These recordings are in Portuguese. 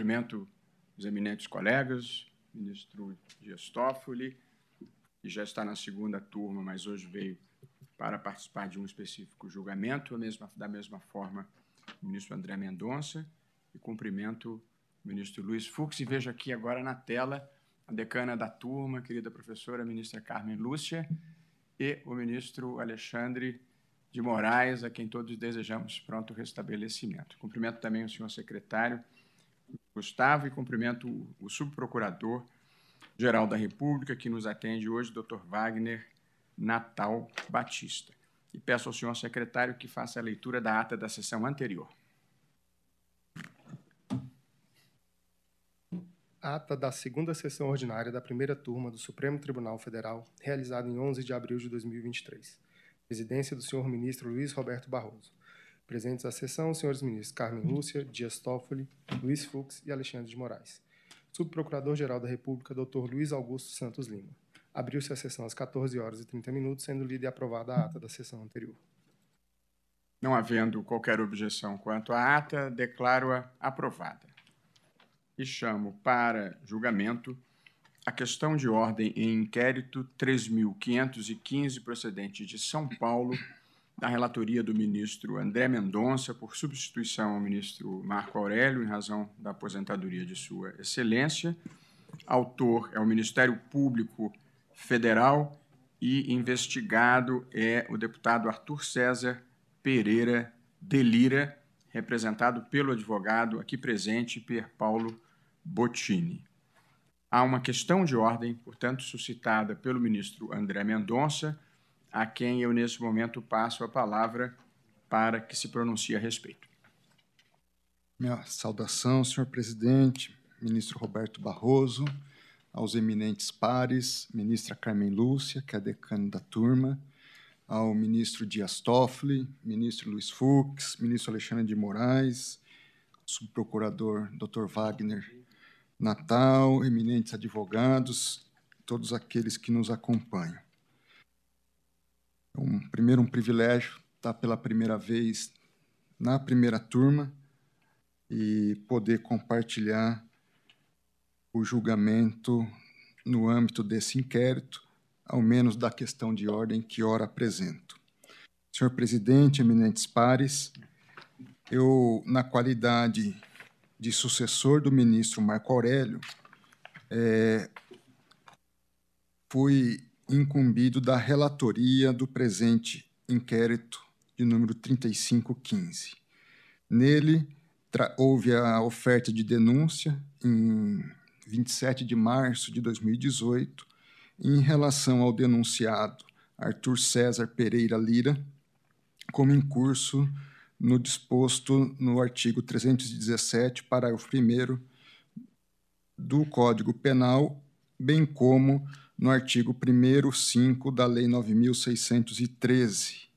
Cumprimento os eminentes colegas, ministro Dias Toffoli, que já está na segunda turma, mas hoje veio para participar de um específico julgamento, da mesma forma o ministro André Mendonça, e cumprimento o ministro Luiz Fux, e vejo aqui agora na tela a decana da turma, querida professora, ministra Carmen Lúcia, e o ministro Alexandre de Moraes, a quem todos desejamos pronto restabelecimento. Cumprimento também o senhor secretário Gustavo e cumprimento o subprocurador-geral da República, que nos atende hoje, Dr. Wagner Natal Batista. E peço ao senhor secretário que faça a leitura da ata da sessão anterior. Ata da segunda sessão ordinária da primeira turma do Supremo Tribunal Federal, realizada em 11 de abril de 2023. Presidência do senhor ministro Luiz Roberto Barroso. Presentes à sessão, senhores ministros Carmen Lúcia, Dias Toffoli, Luiz Fux e Alexandre de Moraes. Subprocurador-Geral da República, Dr. Luiz Augusto Santos Lima. Abriu-se a sessão às 14 horas e 30 minutos, sendo lida e aprovada a ata da sessão anterior. Não havendo qualquer objeção quanto à ata, declaro-a aprovada. E chamo para julgamento a questão de ordem em inquérito 3.515, procedente de São Paulo, da relatoria do ministro André Mendonça, por substituição ao ministro Marco Aurélio, em razão da aposentadoria de Sua Excelência. Autor é o Ministério Público Federal e investigado é o deputado Arthur César Pereira Delira, representado pelo advogado aqui presente, Pier Paulo Bottini. Há uma questão de ordem, portanto, suscitada pelo ministro André Mendonça, a quem eu, nesse momento, passo a palavra para que se pronuncie a respeito. Minha saudação, senhor presidente, ministro Roberto Barroso, aos eminentes pares, ministra Carmen Lúcia, que é decana da turma, ao ministro Dias Toffoli, ministro Luiz Fux, ministro Alexandre de Moraes, subprocurador Dr. Wagner Natal, eminentes advogados, todos aqueles que nos acompanham. Um, primeiro, um privilégio estar pela primeira vez na primeira turma e poder compartilhar o julgamento no âmbito desse inquérito, ao menos da questão de ordem que ora apresento. Senhor presidente, eminentes pares, eu, na qualidade de sucessor do ministro Marco Aurélio, é, fui incumbido da relatoria do presente inquérito de número 3515. Nele, houve a oferta de denúncia em 27 de março de 2018 em relação ao denunciado Arthur César Pereira Lira como incurso no disposto no artigo 317, parágrafo 1 do Código Penal, bem como no artigo 1 5 da Lei 9613.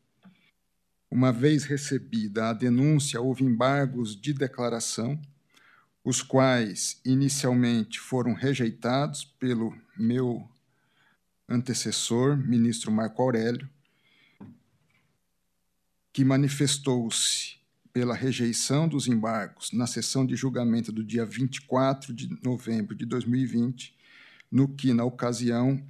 Uma vez recebida a denúncia, houve embargos de declaração, os quais inicialmente foram rejeitados pelo meu antecessor, ministro Marco Aurélio, que manifestou-se pela rejeição dos embargos na sessão de julgamento do dia 24 de novembro de 2020 no que, na ocasião,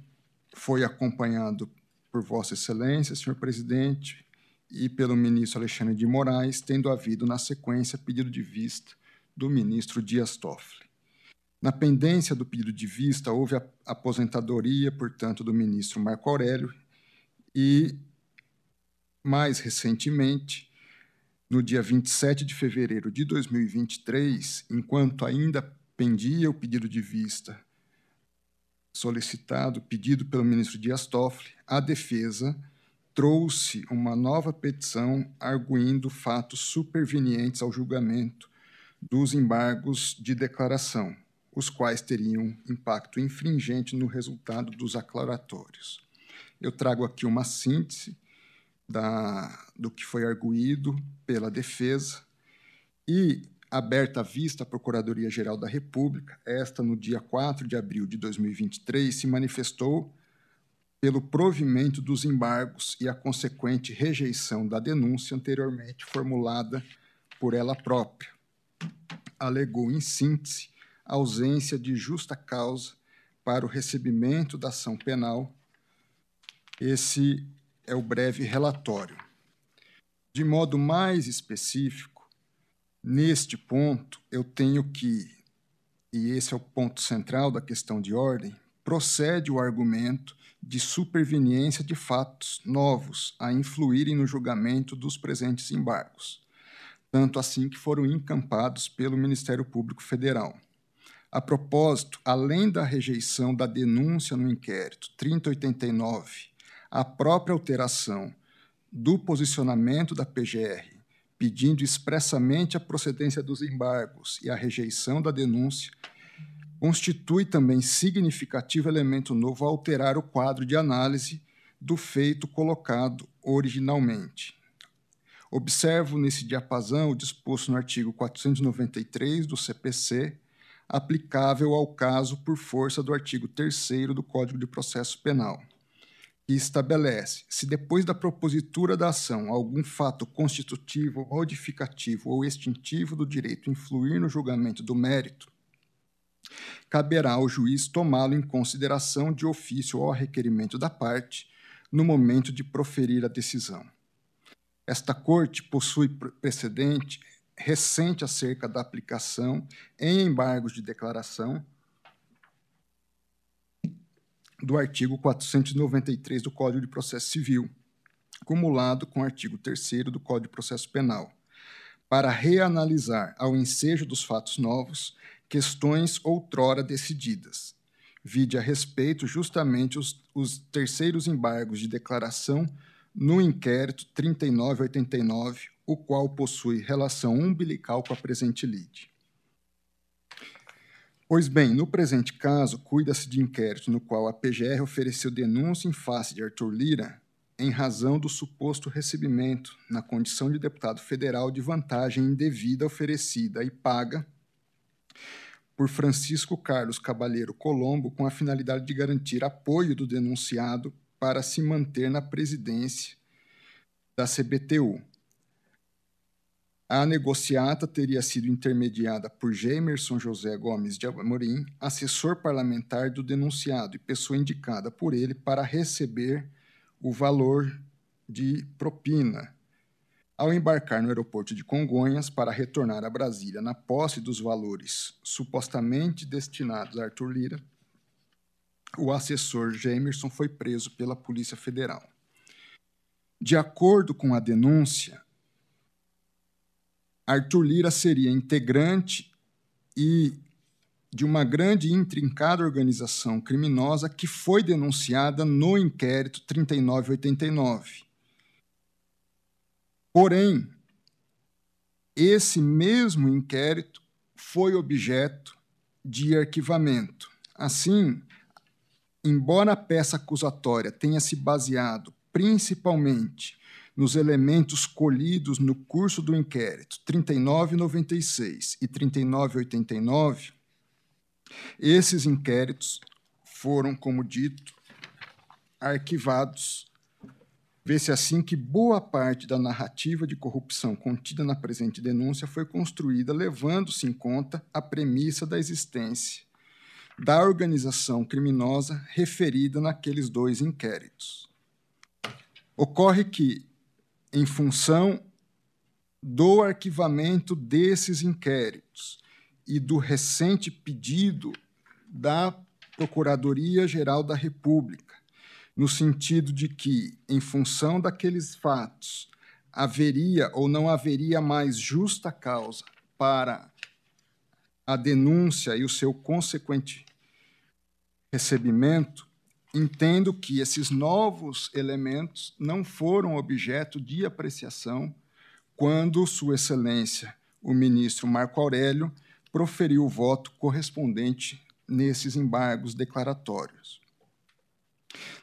foi acompanhado por Vossa Excelência, senhor presidente, e pelo ministro Alexandre de Moraes, tendo havido, na sequência, pedido de vista do ministro Dias Toffoli. Na pendência do pedido de vista, houve a aposentadoria, portanto, do ministro Marco Aurélio e, mais recentemente, no dia 27 de fevereiro de 2023, enquanto ainda pendia o pedido de vista solicitado, pedido pelo ministro Dias Toffoli, a defesa trouxe uma nova petição arguindo fatos supervenientes ao julgamento dos embargos de declaração, os quais teriam impacto infringente no resultado dos aclaratórios. Eu trago aqui uma síntese da, do que foi arguído pela defesa e aberta à vista à Procuradoria-Geral da República, esta, no dia 4 de abril de 2023, se manifestou pelo provimento dos embargos e a consequente rejeição da denúncia anteriormente formulada por ela própria. alegou, em síntese, ausência de justa causa para o recebimento da ação penal. Esse é o breve relatório. De modo mais específico, neste ponto, eu tenho que, e esse é o ponto central da questão de ordem, procede o argumento de superveniência de fatos novos a influírem no julgamento dos presentes embargos, tanto assim que foram encampados pelo Ministério Público Federal. A propósito, além da rejeição da denúncia no inquérito 3089, a própria alteração do posicionamento da PGR, pedindo expressamente a procedência dos embargos e a rejeição da denúncia, constitui também significativo elemento novo a alterar o quadro de análise do feito colocado originalmente. Observo nesse diapasão o disposto no artigo 493 do CPC, aplicável ao caso por força do artigo 3 do Código de Processo Penal, que estabelece se depois da propositura da ação algum fato constitutivo, modificativo ou extintivo do direito influir no julgamento do mérito, caberá ao juiz tomá-lo em consideração de ofício ou requerimento da parte no momento de proferir a decisão. Esta Corte possui precedente recente acerca da aplicação em embargos de declaração do artigo 493 do Código de Processo Civil, cumulado com o artigo 3 do Código de Processo Penal, para reanalisar, ao ensejo dos fatos novos, questões outrora decididas. Vide a respeito justamente os, os terceiros embargos de declaração no inquérito 3989, o qual possui relação umbilical com a presente lide. Pois bem, no presente caso, cuida-se de inquérito no qual a PGR ofereceu denúncia em face de Arthur Lira em razão do suposto recebimento, na condição de deputado federal, de vantagem indevida oferecida e paga por Francisco Carlos Cabalheiro Colombo com a finalidade de garantir apoio do denunciado para se manter na presidência da CBTU. A negociata teria sido intermediada por Gemerson José Gomes de Amorim, assessor parlamentar do denunciado e pessoa indicada por ele para receber o valor de propina ao embarcar no aeroporto de Congonhas para retornar a Brasília na posse dos valores supostamente destinados a Arthur Lira, o assessor Gemerson foi preso pela Polícia Federal. De acordo com a denúncia, Arthur Lira seria integrante e de uma grande e intrincada organização criminosa que foi denunciada no inquérito 3989 Porém, esse mesmo inquérito foi objeto de arquivamento. Assim, embora a peça acusatória tenha se baseado principalmente nos elementos colhidos no curso do inquérito 3996 e 3989, esses inquéritos foram, como dito, arquivados Vê-se assim que boa parte da narrativa de corrupção contida na presente denúncia foi construída levando-se em conta a premissa da existência da organização criminosa referida naqueles dois inquéritos. Ocorre que, em função do arquivamento desses inquéritos e do recente pedido da Procuradoria-Geral da República no sentido de que, em função daqueles fatos, haveria ou não haveria mais justa causa para a denúncia e o seu consequente recebimento, entendo que esses novos elementos não foram objeto de apreciação quando Sua Excelência, o ministro Marco Aurélio, proferiu o voto correspondente nesses embargos declaratórios.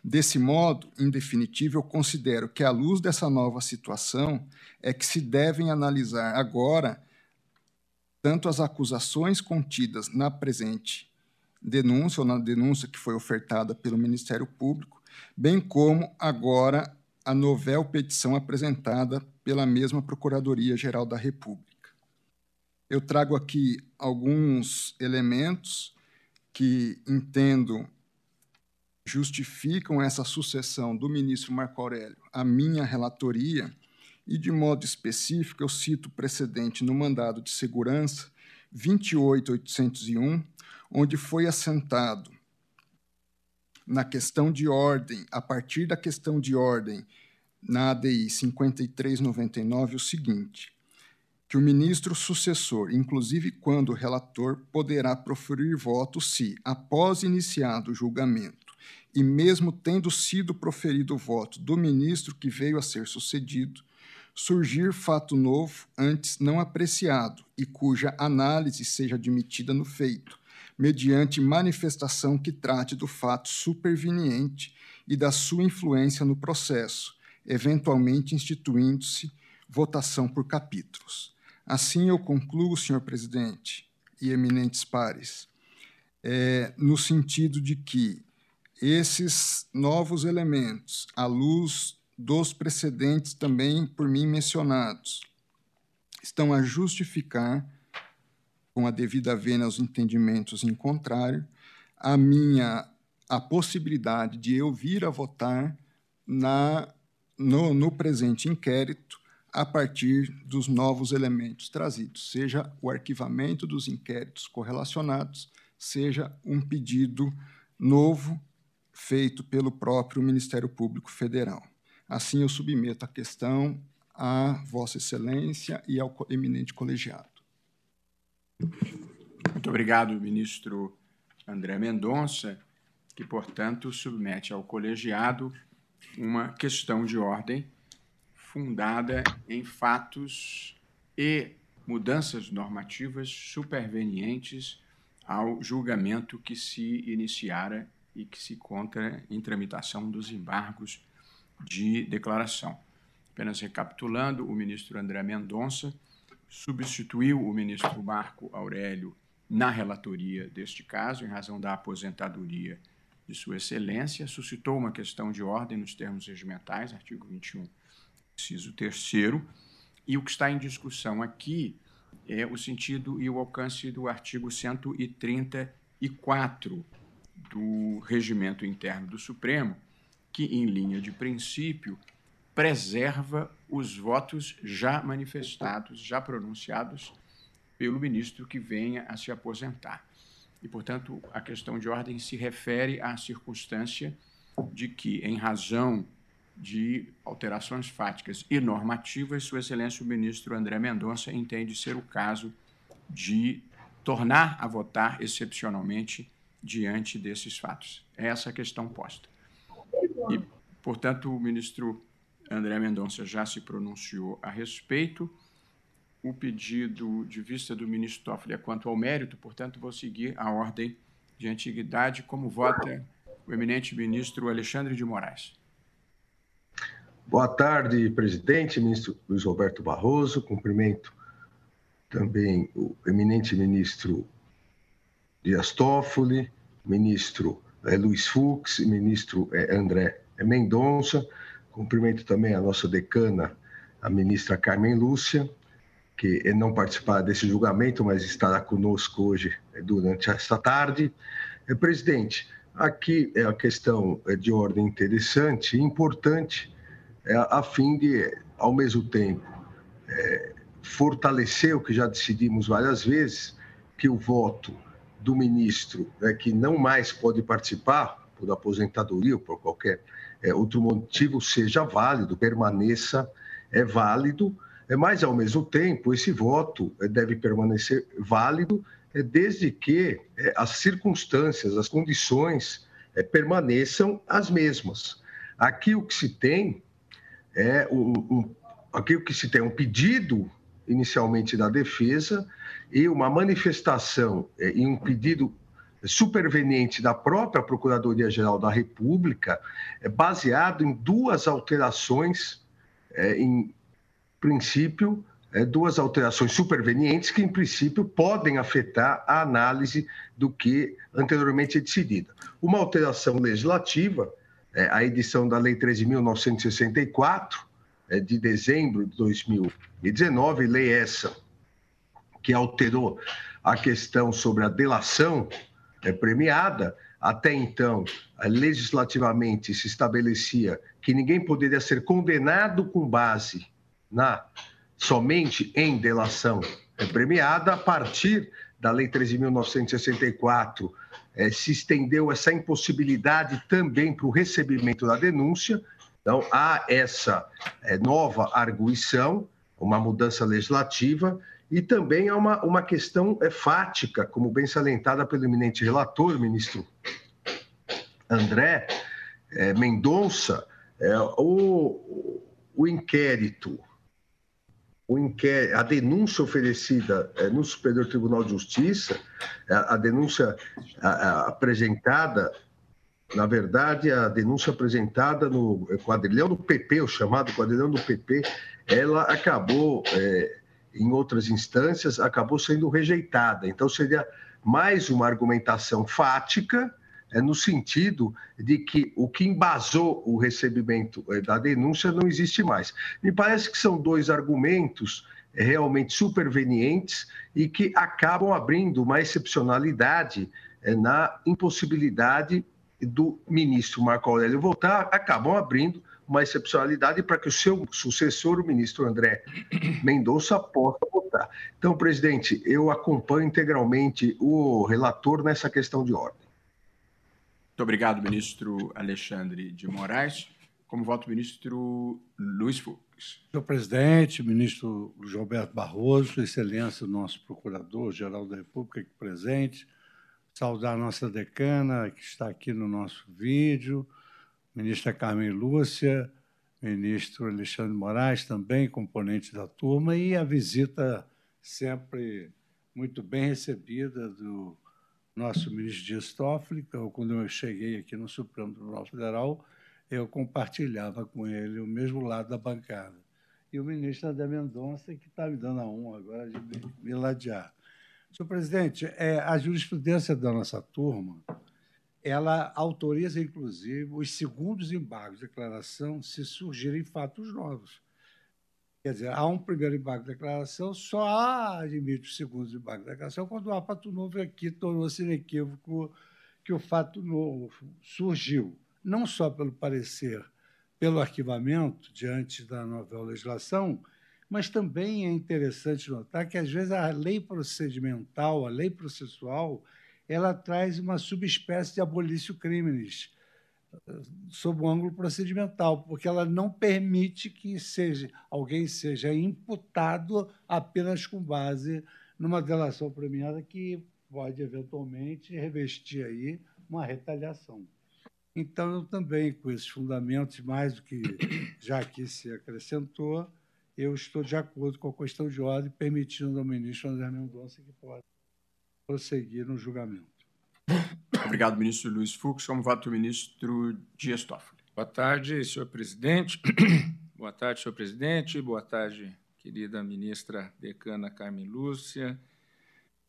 Desse modo, em definitivo, eu considero que, à luz dessa nova situação, é que se devem analisar agora tanto as acusações contidas na presente denúncia, ou na denúncia que foi ofertada pelo Ministério Público, bem como agora a novel petição apresentada pela mesma Procuradoria-Geral da República. eu trago aqui alguns elementos que entendo justificam essa sucessão do ministro Marco Aurélio à minha relatoria, e de modo específico eu cito o precedente no mandado de segurança 28801, onde foi assentado. Na questão de ordem, a partir da questão de ordem na ADI 5399 o seguinte: que o ministro sucessor, inclusive quando relator, poderá proferir voto se, após iniciado o julgamento, e mesmo tendo sido proferido o voto do ministro que veio a ser sucedido, surgir fato novo antes não apreciado e cuja análise seja admitida no feito, mediante manifestação que trate do fato superveniente e da sua influência no processo, eventualmente instituindo-se votação por capítulos. Assim eu concluo, senhor presidente e eminentes pares, é, no sentido de que esses novos elementos, à luz dos precedentes também por mim mencionados, estão a justificar, com a devida vênia aos entendimentos em contrário, a minha a possibilidade de eu vir a votar na no, no presente inquérito a partir dos novos elementos trazidos, seja o arquivamento dos inquéritos correlacionados, seja um pedido novo feito pelo próprio Ministério Público Federal. Assim, eu submeto a questão à Vossa Excelência e ao eminente colegiado. Muito obrigado, ministro André Mendonça, que, portanto, submete ao colegiado uma questão de ordem fundada em fatos e mudanças normativas supervenientes ao julgamento que se iniciara e que se conta em tramitação dos embargos de declaração. Apenas recapitulando, o ministro André Mendonça substituiu o ministro Marco Aurélio na relatoria deste caso, em razão da aposentadoria de Sua Excelência, suscitou uma questão de ordem nos termos regimentais, artigo 21 inciso terceiro, e o que está em discussão aqui é o sentido e o alcance do artigo 134 do Regimento Interno do Supremo, que, em linha de princípio, preserva os votos já manifestados, já pronunciados pelo ministro que venha a se aposentar. E, portanto, a questão de ordem se refere à circunstância de que, em razão de alterações fáticas e normativas, Sua Excelência o ministro André Mendonça entende ser o caso de tornar a votar excepcionalmente diante desses fatos. É essa a questão posta. E, portanto, o ministro André Mendonça já se pronunciou a respeito. O pedido de vista do ministro Toffoli é quanto ao mérito, portanto, vou seguir a ordem de antiguidade, como vota o eminente ministro Alexandre de Moraes. Boa tarde, presidente, ministro Luiz Roberto Barroso. Cumprimento também o eminente ministro Dias Toffoli, ministro é, Luiz Fux, ministro é, André Mendonça. Cumprimento também a nossa decana, a ministra Carmen Lúcia, que não participará desse julgamento, mas estará conosco hoje durante esta tarde. Presidente, aqui é a questão de ordem interessante e importante é, a fim de, ao mesmo tempo, é, fortalecer o que já decidimos várias vezes, que o voto do ministro é, que não mais pode participar, por aposentadoria ou por qualquer é, outro motivo, seja válido, permaneça é válido, é, mas, ao mesmo tempo, esse voto é, deve permanecer válido é, desde que é, as circunstâncias, as condições é, permaneçam as mesmas. Aqui o que se tem é um, um, aquilo que se tem um pedido inicialmente da defesa e uma manifestação é, e um pedido superveniente da própria Procuradoria-Geral da República, é, baseado em duas alterações, é, em princípio, é, duas alterações supervenientes que, em princípio, podem afetar a análise do que anteriormente é decidida. Uma alteração legislativa a edição da Lei 13.964, é, de dezembro de 2019, lei essa que alterou a questão sobre a delação é, premiada. Até então, legislativamente se estabelecia que ninguém poderia ser condenado com base na somente em delação premiada. A partir da Lei 13.964, é, se estendeu essa impossibilidade também para o recebimento da denúncia. Então, há essa é, nova arguição, uma mudança legislativa, e também há uma, uma questão é, fática, como bem salientada pelo eminente relator, ministro André é, Mendonça, é, o, o inquérito o inquérito, a denúncia oferecida é, no Superior Tribunal de Justiça, a, é, a denúncia a, a, apresentada, na verdade, a denúncia apresentada no quadrilhão do PP, o chamado quadrilhão do PP, ela acabou, é, em outras instâncias, acabou sendo rejeitada. Então, seria mais uma argumentação fática é no sentido de que o que embasou o recebimento é, da denúncia não existe mais. Me parece que são dois argumentos é, realmente supervenientes e que acabam abrindo uma excepcionalidade é, na impossibilidade do ministro Marco Aurélio voltar, acabam abrindo uma excepcionalidade para que o seu sucessor, o ministro André Mendonça, possa votar. Então, presidente, eu acompanho integralmente o relator nessa questão de ordem. Muito obrigado, ministro Alexandre de Moraes. Como voto, ministro Luiz Fux. Senhor presidente, ministro Luiz Roberto Barroso, excelência, nosso procurador-geral da República aqui presente, saudar a nossa decana, que está aqui no nosso vídeo, ministra Carmen Lúcia, ministro Alexandre Moraes, também componente da turma, e a visita sempre muito bem recebida do nosso ministro Dias Toffoli, quando eu cheguei aqui no Supremo Tribunal Federal, eu compartilhava com ele o mesmo lado da bancada. E o ministro André Mendonça, que está me dando a honra agora de me ladear. Senhor presidente, é, a jurisprudência da nossa turma, ela autoriza, inclusive, os segundos embargos de declaração se surgirem fatos novos. Quer dizer, há um primeiro embargo de declaração, só admite o segundo embargo de declaração quando há fato novo aqui tornou-se inequívoco que o fato novo surgiu, não só pelo parecer, pelo arquivamento diante da nova legislação, mas também é interessante notar que, às vezes, a lei procedimental, a lei processual, ela traz uma subespécie de abolício crimes, sob o ângulo procedimental, porque ela não permite que seja, alguém seja imputado apenas com base numa delação premiada que pode eventualmente revestir aí uma retaliação. Então, eu também, com esses fundamentos, mais do que já aqui se acrescentou, eu estou de acordo com a questão de ordem, permitindo ao ministro André Mendonça que possa prosseguir no julgamento. Obrigado, ministro Luiz Fux. Como voto o ministro Dias Toffoli. Boa tarde, senhor presidente. Boa tarde, senhor presidente. Boa tarde, querida ministra decana Carmen Lúcia,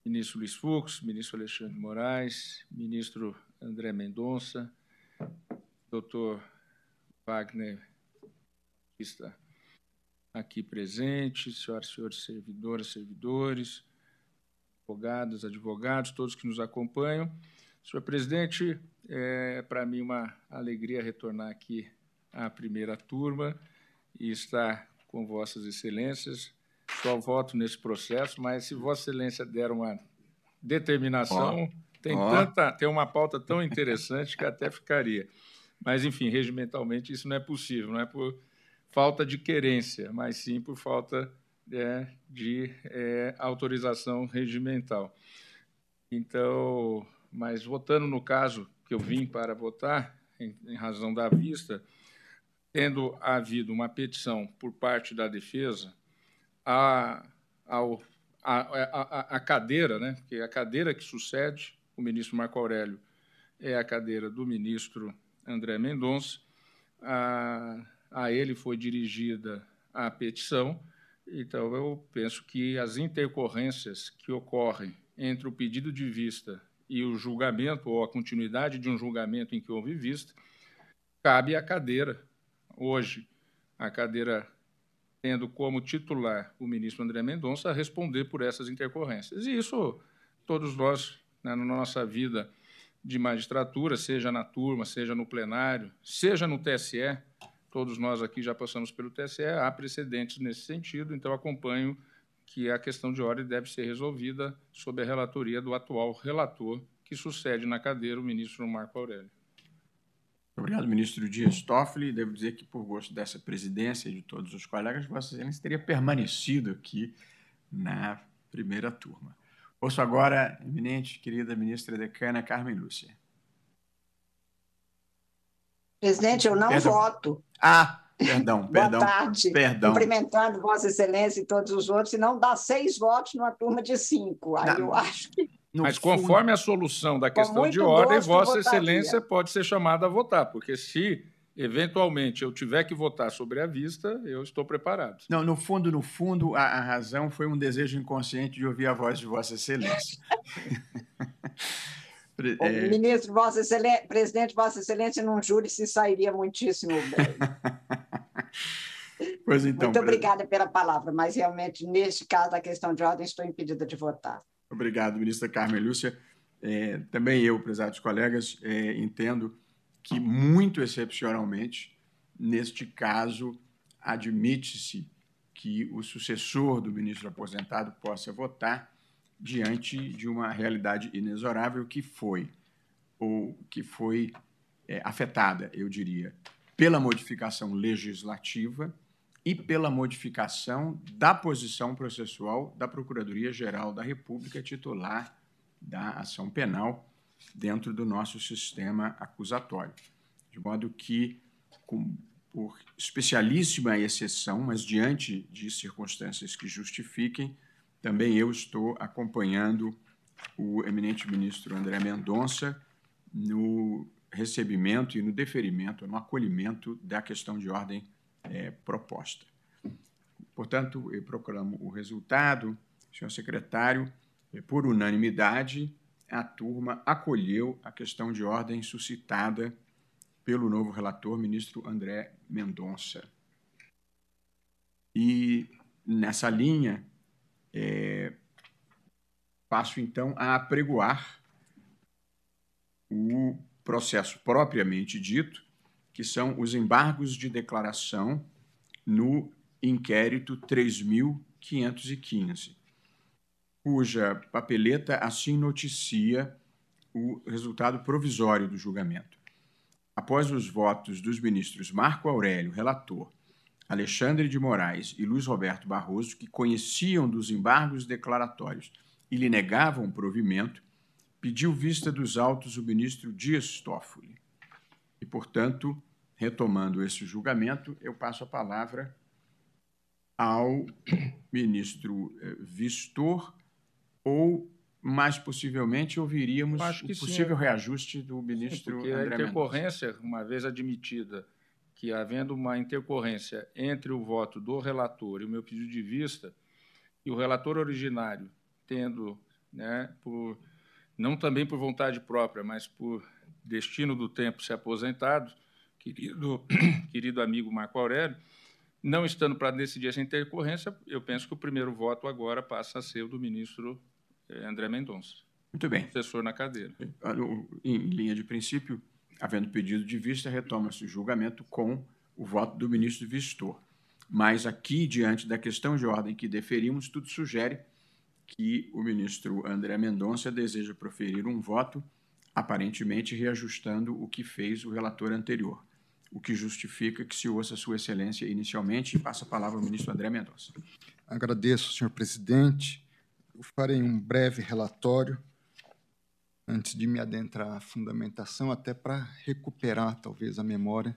ministro Luiz Fux, ministro Alexandre Moraes, ministro André Mendonça, doutor Wagner está aqui presente, senhoras e senhores servidoras, servidores, advogados, advogados, todos que nos acompanham. Senhor presidente, é para mim uma alegria retornar aqui à primeira turma e estar com vossas excelências. Só voto nesse processo, mas se vossa excelência der uma determinação, oh. tem oh. tanta, tem uma pauta tão interessante que até ficaria. Mas enfim, regimentalmente isso não é possível, não é por falta de querência, mas sim por falta é, de é, autorização regimental. Então, mas votando no caso que eu vim para votar, em, em razão da vista, tendo havido uma petição por parte da defesa, a, ao, a, a, a, cadeira, né, que é a cadeira que sucede o ministro Marco Aurélio é a cadeira do ministro André Mendonça, a, a ele foi dirigida a petição, então eu penso que as intercorrências que ocorrem entre o pedido de vista e o julgamento, ou a continuidade de um julgamento em que houve vista, cabe à cadeira. Hoje, a cadeira tendo como titular o ministro André Mendonça, a responder por essas intercorrências. E isso todos nós, né, na nossa vida de magistratura, seja na turma, seja no plenário, seja no TSE, todos nós aqui já passamos pelo TSE, há precedentes nesse sentido, então acompanho que a questão de ordem deve ser resolvida sob a relatoria do atual relator, que sucede na cadeira o ministro Marco Aurélio. Obrigado, ministro Dias Toffoli. Devo dizer que, por gosto dessa presidência e de todos os colegas, Vossa Excelência teria permanecido aqui na primeira turma. Ouço agora eminente, querida ministra decana Carmen Lúcia. Presidente, eu não Perdão. voto. Ah, perdão, perdão. Boa tarde. Perdão. Cumprimentando Vossa Excelência e todos os outros, e não dá seis votos numa turma de cinco. Aí não. eu acho que no Mas conforme fundo, a solução da questão de ordem, Vossa Excelência pode ser chamada a votar, porque se eventualmente eu tiver que votar sobre a vista, eu estou preparado. Não, no fundo, no fundo, a, a razão foi um desejo inconsciente de ouvir a voz de Vossa Excelência. é... Ministro, Vossa Excelência, presidente, Vossa Excelência, num júri se sairia muitíssimo bem. pois então. Muito obrigada pela palavra, mas realmente, neste caso da questão de ordem, estou impedida de votar. Obrigado, ministra Carmen Lúcia. É, também eu, prezados colegas, é, entendo que, muito excepcionalmente, neste caso, admite-se que o sucessor do ministro aposentado possa votar diante de uma realidade inexorável que foi, ou que foi é, afetada, eu diria, pela modificação legislativa e pela modificação da posição processual da Procuradoria-Geral da República, titular da ação penal, dentro do nosso sistema acusatório. De modo que, com, por especialíssima exceção, mas diante de circunstâncias que justifiquem, também eu estou acompanhando o eminente ministro André Mendonça no recebimento e no deferimento, no acolhimento da questão de ordem é, proposta. Portanto, eu proclamo o resultado, senhor secretário, é, por unanimidade, a turma acolheu a questão de ordem suscitada pelo novo relator, ministro André Mendonça. E nessa linha, é, passo então a apregoar o processo propriamente dito, que são os embargos de declaração no inquérito 3.515, cuja papeleta assim noticia o resultado provisório do julgamento. Após os votos dos ministros Marco Aurélio, relator, Alexandre de Moraes e Luiz Roberto Barroso, que conheciam dos embargos declaratórios e lhe negavam provimento, pediu vista dos autos o ministro Dias Toffoli. E, portanto, retomando esse julgamento, eu passo a palavra ao ministro eh, Vistor, ou, mais possivelmente, ouviríamos o possível sim. reajuste do ministro sim, porque André a intercorrência, Mendes. uma vez admitida que, havendo uma intercorrência entre o voto do relator e o meu pedido de vista, e o relator originário tendo, né, por, não também por vontade própria, mas por destino do tempo se aposentado, querido, querido amigo Marco Aurélio, não estando para decidir essa intercorrência, eu penso que o primeiro voto agora passa a ser o do ministro eh, André Mendonça. Muito bem. Professor na cadeira. Em linha de princípio, havendo pedido de vista, retoma-se o julgamento com o voto do ministro Vistor. Mas aqui, diante da questão de ordem que deferimos, tudo sugere que o ministro André Mendonça deseja proferir um voto, aparentemente reajustando o que fez o relator anterior o que justifica que se ouça Sua Excelência inicialmente e passa a palavra ao ministro André Mendonça. Agradeço, senhor presidente. Eu farei um breve relatório antes de me adentrar à fundamentação, até para recuperar, talvez, a memória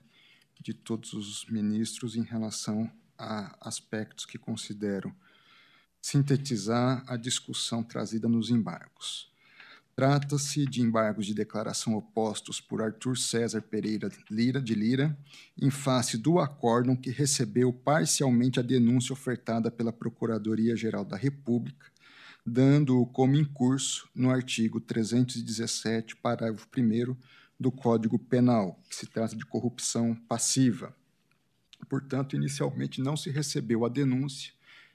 de todos os ministros em relação a aspectos que considero sintetizar a discussão trazida nos embargos. Trata-se de embargos de declaração opostos por Arthur César Pereira Lira de Lira, em face do acórdão que recebeu parcialmente a denúncia ofertada pela Procuradoria-Geral da República, dando-o como incurso no artigo 317, parágrafo 1 do Código Penal, que se trata de corrupção passiva. Portanto, inicialmente não se recebeu a denúncia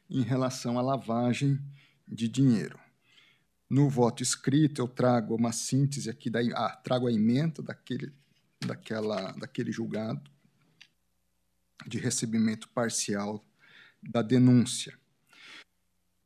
em relação à lavagem de dinheiro. No voto escrito, eu trago uma síntese aqui, da, ah, trago a emenda daquele, daquela, daquele julgado de recebimento parcial da denúncia.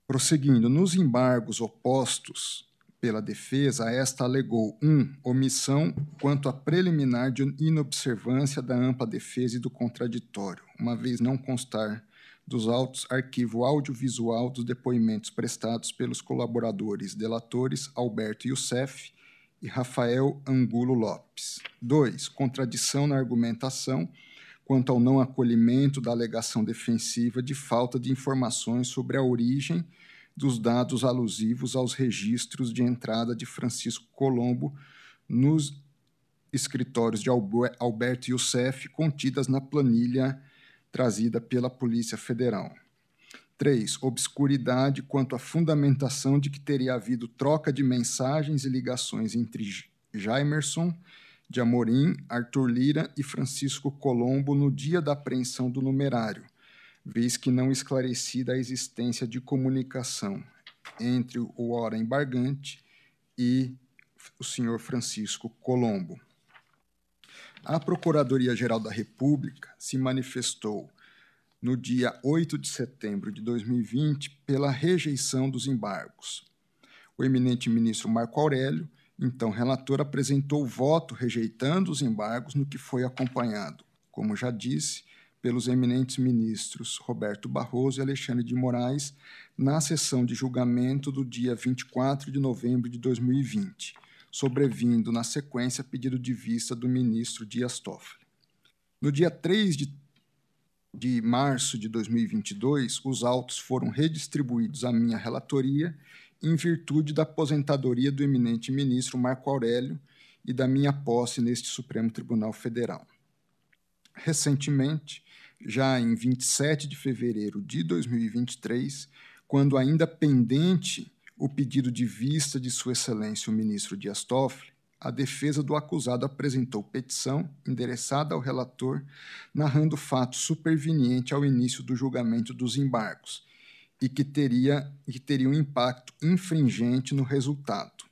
Prosseguindo, nos embargos opostos pela defesa, esta alegou 1. Um, omissão quanto à preliminar de inobservância da ampla defesa e do contraditório, uma vez não constar dos autos arquivo audiovisual dos depoimentos prestados pelos colaboradores delatores Alberto Youssef e Rafael Angulo Lopes. 2. Contradição na argumentação quanto ao não acolhimento da alegação defensiva de falta de informações sobre a origem dos dados alusivos aos registros de entrada de Francisco Colombo nos escritórios de Alberto Youssef contidas na planilha trazida pela Polícia Federal. 3. Obscuridade quanto à fundamentação de que teria havido troca de mensagens e ligações entre Jaimerson de Amorim, Arthur Lira e Francisco Colombo no dia da apreensão do numerário, vez que não esclarecida a existência de comunicação entre o hora embargante e o senhor Francisco Colombo. A Procuradoria-Geral da República se manifestou no dia 8 de setembro de 2020 pela rejeição dos embargos. O eminente ministro Marco Aurélio, então relator, apresentou voto rejeitando os embargos, no que foi acompanhado, como já disse, pelos eminentes ministros Roberto Barroso e Alexandre de Moraes na sessão de julgamento do dia 24 de novembro de 2020 sobrevindo na sequência pedido de vista do ministro Dias Toffoli. No dia 3 de, de março de 2022, os autos foram redistribuídos à minha relatoria em virtude da aposentadoria do eminente ministro Marco Aurélio e da minha posse neste Supremo Tribunal Federal. Recentemente, já em 27 de fevereiro de 2023, quando ainda pendente o pedido de vista de Sua Excelência o ministro Dias Toffoli, a defesa do acusado apresentou petição endereçada ao relator, narrando fato superveniente ao início do julgamento dos embargos e que teria, que teria um impacto infringente no resultado.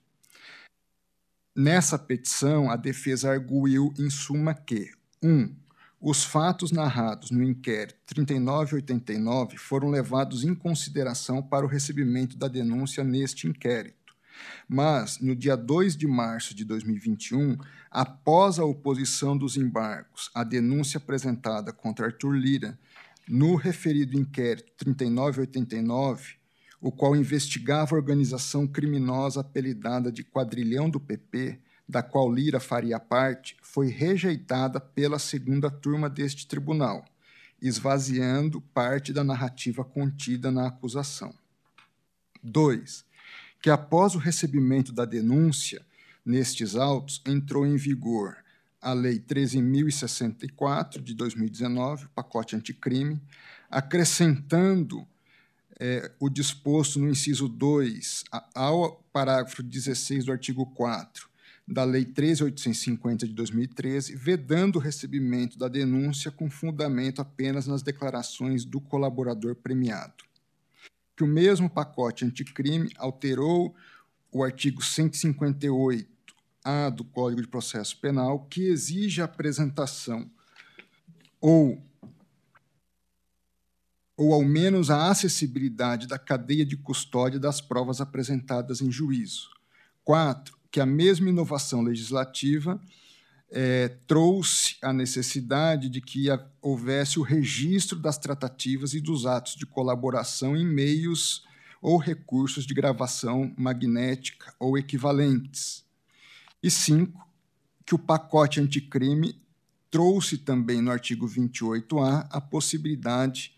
Nessa petição, a defesa arguiu, em suma, que 1. Um, os fatos narrados no inquérito 3989 foram levados em consideração para o recebimento da denúncia neste inquérito. Mas, no dia 2 de março de 2021, após a oposição dos embargos à denúncia apresentada contra Arthur Lira no referido inquérito 3989, o qual investigava a organização criminosa apelidada de Quadrilhão do PP, da qual Lira faria parte, foi rejeitada pela segunda turma deste tribunal, esvaziando parte da narrativa contida na acusação. 2. Que após o recebimento da denúncia nestes autos, entrou em vigor a Lei 13.064 de 2019, o pacote anticrime, acrescentando é, o disposto no inciso 2 ao parágrafo 16 do artigo 4 da Lei 13.850 de 2013, vedando o recebimento da denúncia com fundamento apenas nas declarações do colaborador premiado. Que o mesmo pacote anticrime alterou o artigo 158-A do Código de Processo Penal, que exige a apresentação ou ou ao menos a acessibilidade da cadeia de custódia das provas apresentadas em juízo. 4 que a mesma inovação legislativa é, trouxe a necessidade de que houvesse o registro das tratativas e dos atos de colaboração em meios ou recursos de gravação magnética ou equivalentes. E cinco, que o pacote anticrime trouxe também no artigo 28A a possibilidade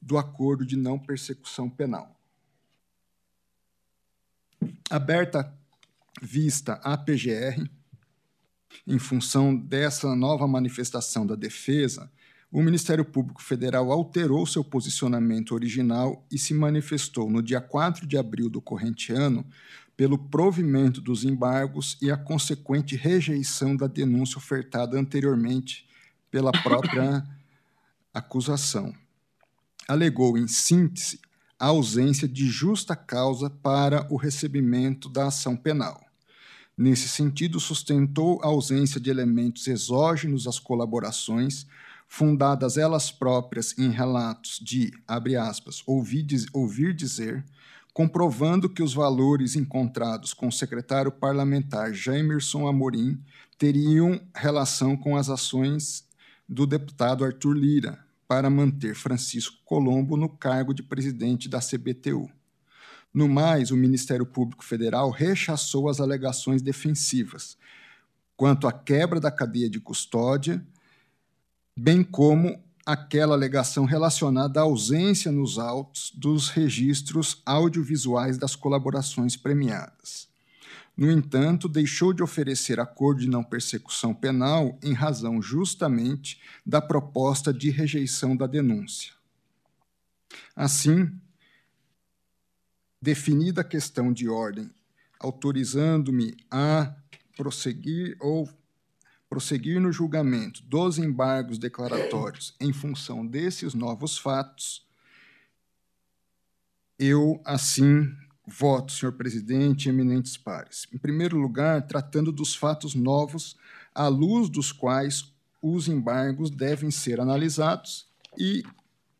do acordo de não persecução penal. Aberta vista a PGR, em função dessa nova manifestação da defesa, o Ministério Público Federal alterou seu posicionamento original e se manifestou no dia 4 de abril do corrente ano pelo provimento dos embargos e a consequente rejeição da denúncia ofertada anteriormente pela própria acusação. Alegou, em síntese, a ausência de justa causa para o recebimento da ação penal. Nesse sentido, sustentou a ausência de elementos exógenos às colaborações, fundadas elas próprias em relatos de, abre aspas, ouvir, ouvir dizer, comprovando que os valores encontrados com o secretário parlamentar Jaimerson Amorim teriam relação com as ações do deputado Arthur Lira para manter Francisco Colombo no cargo de presidente da CBTU. No mais, o Ministério Público Federal rechaçou as alegações defensivas quanto à quebra da cadeia de custódia, bem como aquela alegação relacionada à ausência nos autos dos registros audiovisuais das colaborações premiadas. No entanto, deixou de oferecer acordo de não persecução penal em razão justamente da proposta de rejeição da denúncia. Assim, definida a questão de ordem, autorizando-me a prosseguir ou prosseguir no julgamento dos embargos declaratórios em função desses novos fatos, eu assim voto, senhor presidente, eminentes pares. Em primeiro lugar, tratando dos fatos novos à luz dos quais os embargos devem ser analisados e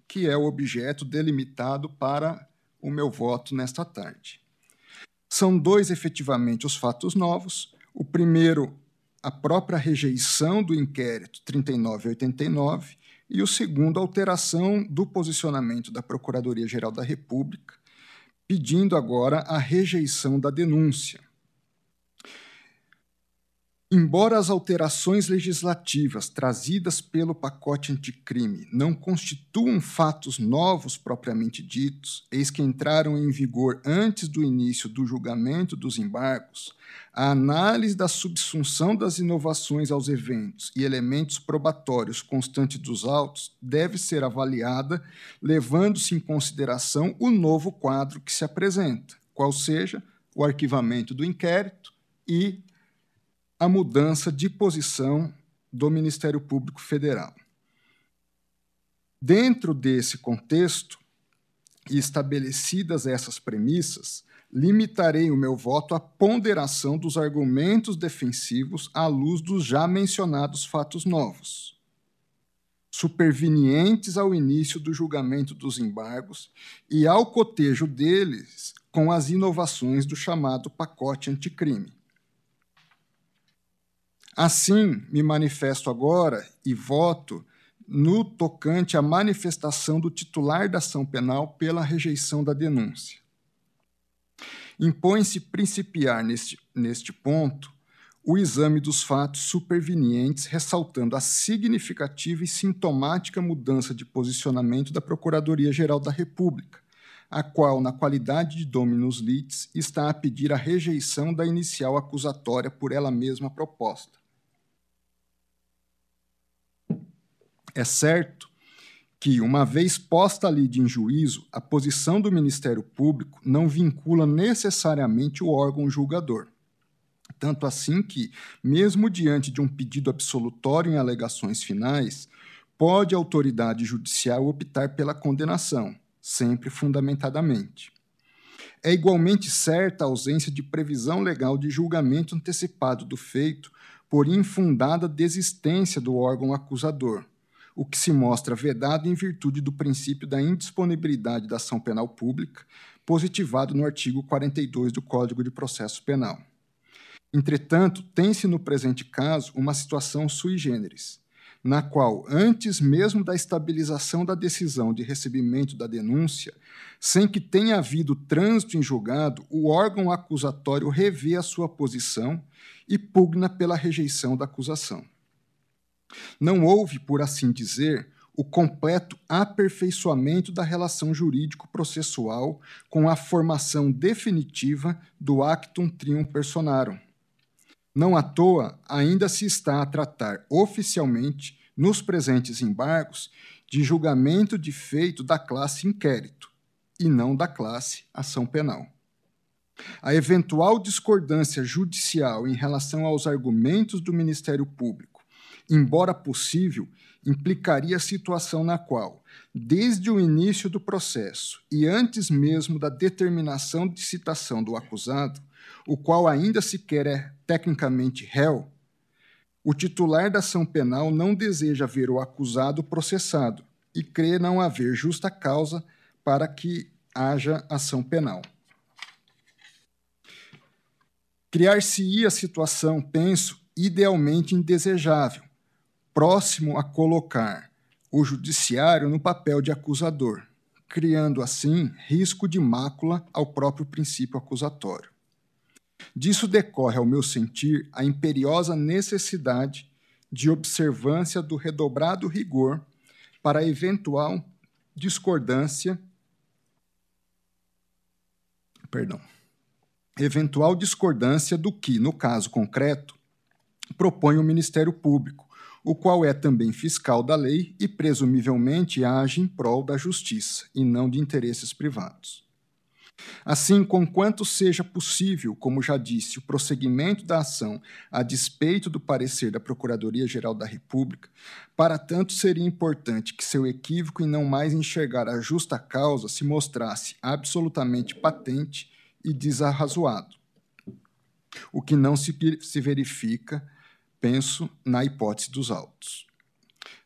que é o objeto delimitado para o meu voto nesta tarde. São dois, efetivamente, os fatos novos. O primeiro, a própria rejeição do inquérito 3989, e o segundo, alteração do posicionamento da Procuradoria-Geral da República, pedindo agora a rejeição da denúncia. Embora as alterações legislativas trazidas pelo pacote anticrime não constituam fatos novos propriamente ditos, eis que entraram em vigor antes do início do julgamento dos embargos, a análise da subsunção das inovações aos eventos e elementos probatórios constantes dos autos deve ser avaliada, levando-se em consideração o novo quadro que se apresenta, qual seja o arquivamento do inquérito e a mudança de posição do Ministério Público Federal. Dentro desse contexto, e estabelecidas essas premissas, limitarei o meu voto à ponderação dos argumentos defensivos à luz dos já mencionados fatos novos, supervenientes ao início do julgamento dos embargos e ao cotejo deles com as inovações do chamado pacote anticrime. Assim, me manifesto agora e voto no tocante à manifestação do titular da ação penal pela rejeição da denúncia. Impõe-se principiar neste, neste ponto o exame dos fatos supervenientes, ressaltando a significativa e sintomática mudança de posicionamento da Procuradoria-Geral da República, a qual, na qualidade de dominus litis, está a pedir a rejeição da inicial acusatória por ela mesma proposta. É certo que, uma vez posta a lide em juízo, a posição do Ministério Público não vincula necessariamente o órgão julgador. Tanto assim que, mesmo diante de um pedido absolutório em alegações finais, pode a autoridade judicial optar pela condenação, sempre fundamentadamente. É igualmente certa a ausência de previsão legal de julgamento antecipado do feito por infundada desistência do órgão acusador, o que se mostra vedado em virtude do princípio da indisponibilidade da ação penal pública, positivado no artigo 42 do Código de Processo Penal. Entretanto, tem-se no presente caso uma situação sui generis, na qual, antes mesmo da estabilização da decisão de recebimento da denúncia, sem que tenha havido trânsito em julgado, o órgão acusatório revê a sua posição e pugna pela rejeição da acusação. Não houve, por assim dizer, o completo aperfeiçoamento da relação jurídico-processual com a formação definitiva do actum trium personarum. Não à toa, ainda se está a tratar oficialmente, nos presentes embargos, de julgamento de feito da classe inquérito, e não da classe ação penal. A eventual discordância judicial em relação aos argumentos do Ministério Público embora possível, implicaria a situação na qual, desde o início do processo e antes mesmo da determinação de citação do acusado, o qual ainda sequer é tecnicamente réu, o titular da ação penal não deseja ver o acusado processado e crê não haver justa causa para que haja ação penal. Criar-se-ia a situação, penso, idealmente indesejável, próximo a colocar o judiciário no papel de acusador, criando assim risco de mácula ao próprio princípio acusatório. Disso decorre, ao meu sentir, a imperiosa necessidade de observância do redobrado rigor para eventual discordância perdão, eventual discordância do que, no caso concreto, propõe o Ministério Público, o qual é também fiscal da lei e presumivelmente age em prol da justiça e não de interesses privados. Assim, conquanto seja possível, como já disse, o prosseguimento da ação a despeito do parecer da Procuradoria-Geral da República, para tanto seria importante que seu equívoco em não mais enxergar a justa causa se mostrasse absolutamente patente e desarrazoado, o que não se, se verifica, penso, na hipótese dos autos.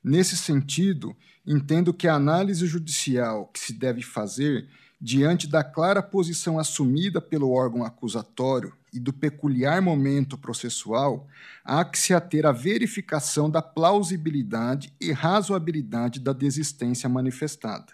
Nesse sentido, entendo que a análise judicial que se deve fazer diante da clara posição assumida pelo órgão acusatório e do peculiar momento processual, há que se ater à verificação da plausibilidade e razoabilidade da desistência manifestada.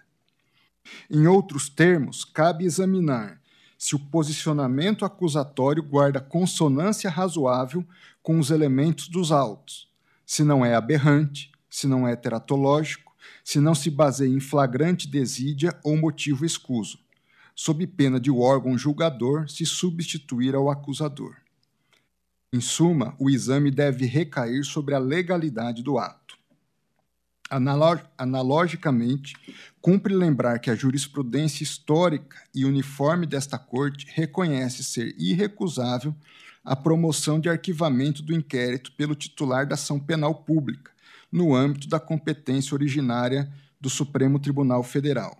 Em outros termos, cabe examinar se o posicionamento acusatório guarda consonância razoável com os elementos dos autos, se não é aberrante, se não é teratológico, se não se baseia em flagrante desídia ou motivo escuso, sob pena de o órgão julgador se substituir ao acusador. Em suma, o exame deve recair sobre a legalidade do ato. Analogicamente, cumpre lembrar que a jurisprudência histórica e uniforme desta Corte reconhece ser irrecusável a promoção de arquivamento do inquérito pelo titular da ação penal pública, no âmbito da competência originária do Supremo Tribunal Federal.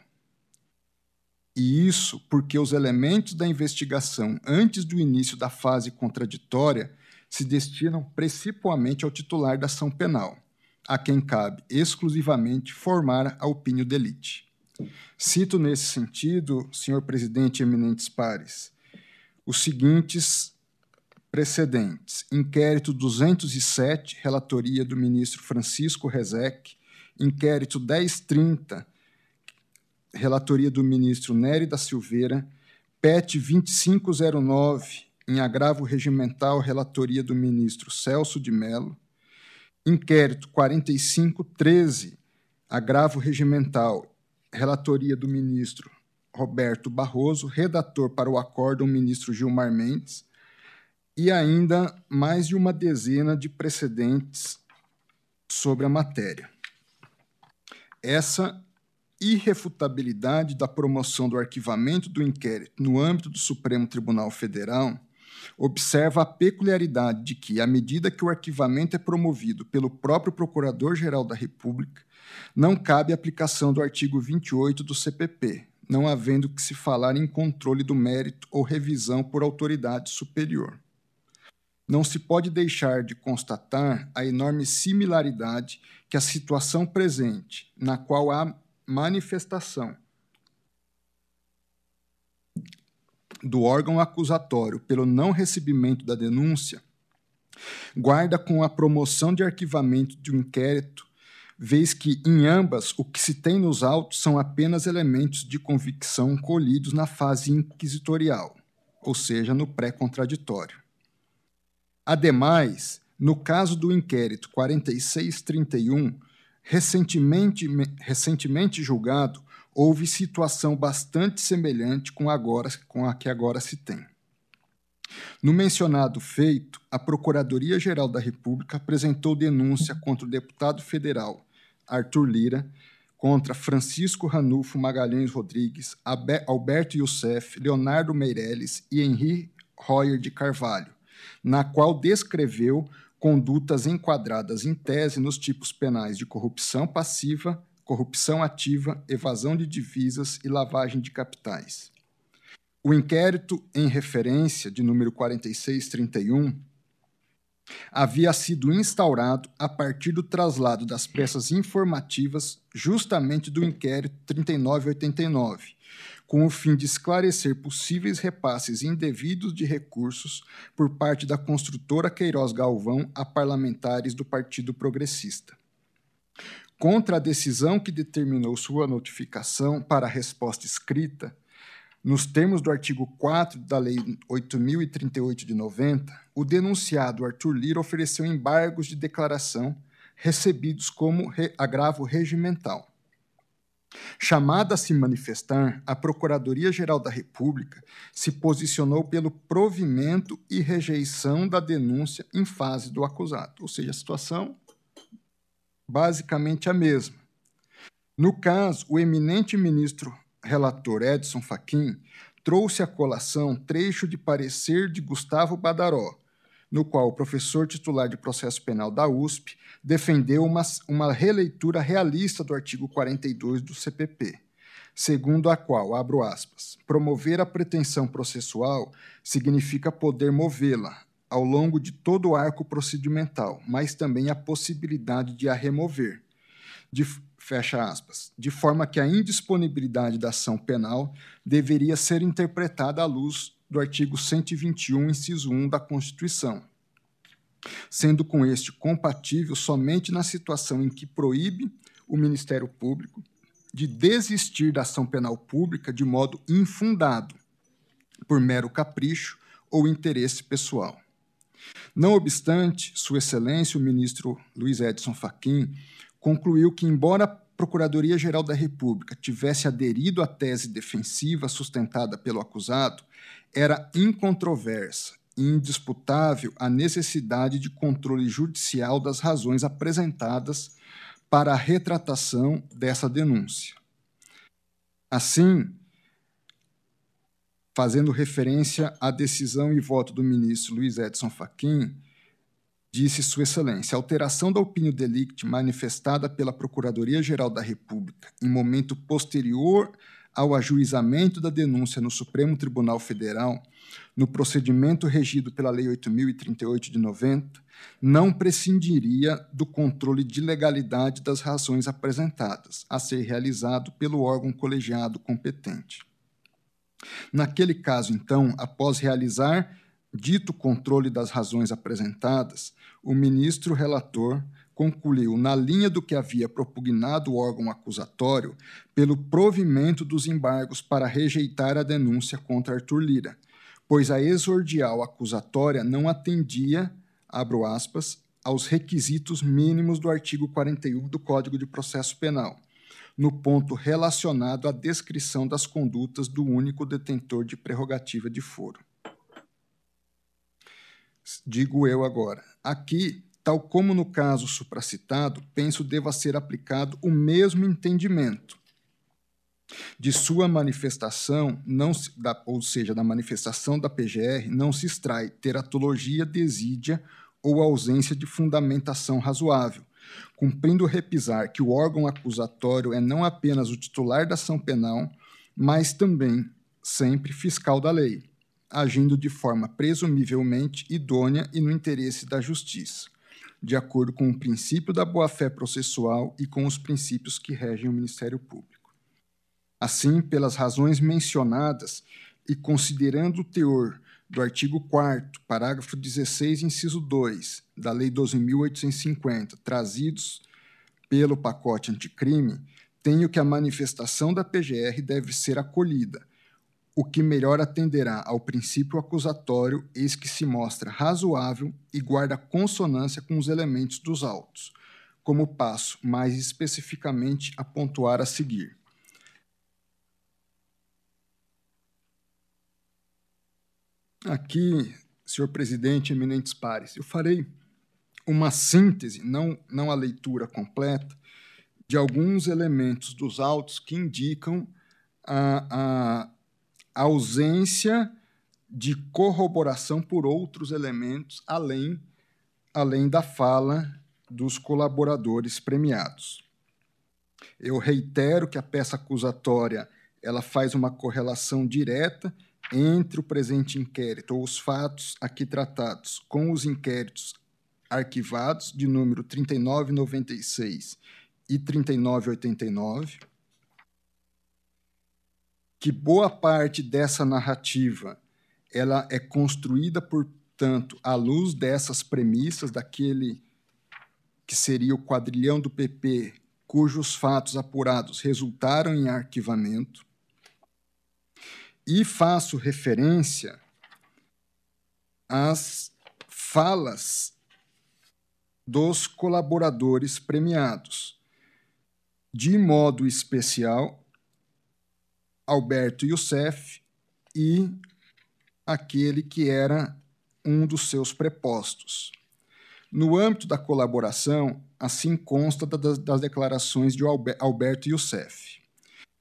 E isso porque os elementos da investigação antes do início da fase contraditória se destinam principalmente ao titular da ação penal, a quem cabe exclusivamente formar a opinião de elite. Cito nesse sentido, senhor presidente eminentes pares, os seguintes Precedentes: inquérito 207, relatoria do ministro Francisco Rezec, inquérito 1030, relatoria do ministro Nery da Silveira, PET 2509, em agravo regimental, relatoria do ministro Celso de Mello, inquérito 4513, agravo regimental, relatoria do ministro Roberto Barroso, redator para o acórdão, ministro Gilmar Mendes, e ainda mais de uma dezena de precedentes sobre a matéria. Essa irrefutabilidade da promoção do arquivamento do inquérito no âmbito do Supremo Tribunal Federal observa a peculiaridade de que, à medida que o arquivamento é promovido pelo próprio Procurador-Geral da República, não cabe aplicação do artigo 28 do CPP, não havendo que se falar em controle do mérito ou revisão por autoridade superior. Não se pode deixar de constatar a enorme similaridade que a situação presente, na qual há manifestação do órgão acusatório pelo não recebimento da denúncia, guarda com a promoção de arquivamento de um inquérito, vez que, em ambas, o que se tem nos autos são apenas elementos de convicção colhidos na fase inquisitorial, ou seja, no pré-contraditório. Ademais, no caso do inquérito 4631, recentemente, recentemente julgado, houve situação bastante semelhante com, agora, com a que agora se tem. No mencionado feito, a Procuradoria-Geral da República apresentou denúncia contra o deputado federal Arthur Lira, contra Francisco Ranulfo Magalhães Rodrigues, Alberto Youssef, Leonardo Meirelles e Henri Royer de Carvalho, na qual descreveu condutas enquadradas em tese nos tipos penais de corrupção passiva, corrupção ativa, evasão de divisas e lavagem de capitais. O inquérito em referência de número 4631 havia sido instaurado a partir do traslado das peças informativas justamente do inquérito 3989, com o fim de esclarecer possíveis repasses indevidos de recursos por parte da construtora Queiroz Galvão a parlamentares do Partido Progressista. Contra a decisão que determinou sua notificação para a resposta escrita, nos termos do artigo 4 da Lei 8.038 de 90, o denunciado Arthur Lira ofereceu embargos de declaração recebidos como re agravo regimental. Chamada a se manifestar, a Procuradoria-Geral da República se posicionou pelo provimento e rejeição da denúncia em fase do acusado, ou seja, a situação basicamente a mesma. No caso, o eminente ministro relator Edson Fachin trouxe à colação trecho de parecer de Gustavo Badaró, no qual o professor titular de processo penal da USP defendeu uma, uma releitura realista do artigo 42 do CPP, segundo a qual, abro aspas, promover a pretensão processual significa poder movê-la ao longo de todo o arco procedimental, mas também a possibilidade de a remover. De, fecha aspas, de forma que a indisponibilidade da ação penal deveria ser interpretada à luz do artigo 121, inciso 1 da Constituição, sendo com este compatível somente na situação em que proíbe o Ministério Público de desistir da ação penal pública de modo infundado, por mero capricho ou interesse pessoal. Não obstante, Sua Excelência, o ministro Luiz Edson Fachin, concluiu que, embora a Procuradoria-Geral da República tivesse aderido à tese defensiva sustentada pelo acusado, era incontroversa e indisputável a necessidade de controle judicial das razões apresentadas para a retratação dessa denúncia. Assim, fazendo referência à decisão e voto do ministro Luiz Edson Fachin, disse Sua Excelência, a alteração da opinião delicti manifestada pela Procuradoria-Geral da República em momento posterior ao ajuizamento da denúncia no Supremo Tribunal Federal, no procedimento regido pela Lei 8.038 de 90, não prescindiria do controle de legalidade das razões apresentadas, a ser realizado pelo órgão colegiado competente. Naquele caso, então, após realizar dito controle das razões apresentadas, o ministro relator concluiu, na linha do que havia propugnado o órgão acusatório, pelo provimento dos embargos para rejeitar a denúncia contra Arthur Lira, pois a exordial acusatória não atendia, abro aspas, aos requisitos mínimos do artigo 41 do Código de Processo Penal, no ponto relacionado à descrição das condutas do único detentor de prerrogativa de foro digo eu agora. Aqui, tal como no caso supracitado, penso deva ser aplicado o mesmo entendimento. De sua manifestação, não se, da, ou seja, da manifestação da PGR, não se extrai teratologia desídia ou ausência de fundamentação razoável, cumprindo repisar que o órgão acusatório é não apenas o titular da ação penal, mas também sempre fiscal da lei agindo de forma presumivelmente idônea e no interesse da justiça, de acordo com o princípio da boa-fé processual e com os princípios que regem o Ministério Público. Assim, pelas razões mencionadas e considerando o teor do artigo 4 parágrafo 16, inciso 2 da Lei 12.850, trazidos pelo pacote anticrime, tenho que a manifestação da PGR deve ser acolhida, o que melhor atenderá ao princípio acusatório, eis que se mostra razoável e guarda consonância com os elementos dos autos, como passo mais especificamente a pontuar a seguir. Aqui, senhor presidente, eminentes pares, eu farei uma síntese, não, não a leitura completa, de alguns elementos dos autos que indicam a, a ausência de corroboração por outros elementos além além da fala dos colaboradores premiados. Eu reitero que a peça acusatória ela faz uma correlação direta entre o presente inquérito ou os fatos aqui tratados com os inquéritos arquivados de número 3996 e 3989, que boa parte dessa narrativa ela é construída, portanto, à luz dessas premissas daquele que seria o quadrilhão do PP, cujos fatos apurados resultaram em arquivamento, e faço referência às falas dos colaboradores premiados. De modo especial, Alberto Youssef e aquele que era um dos seus prepostos. No âmbito da colaboração, assim consta das, declarações de Alberto Youssef,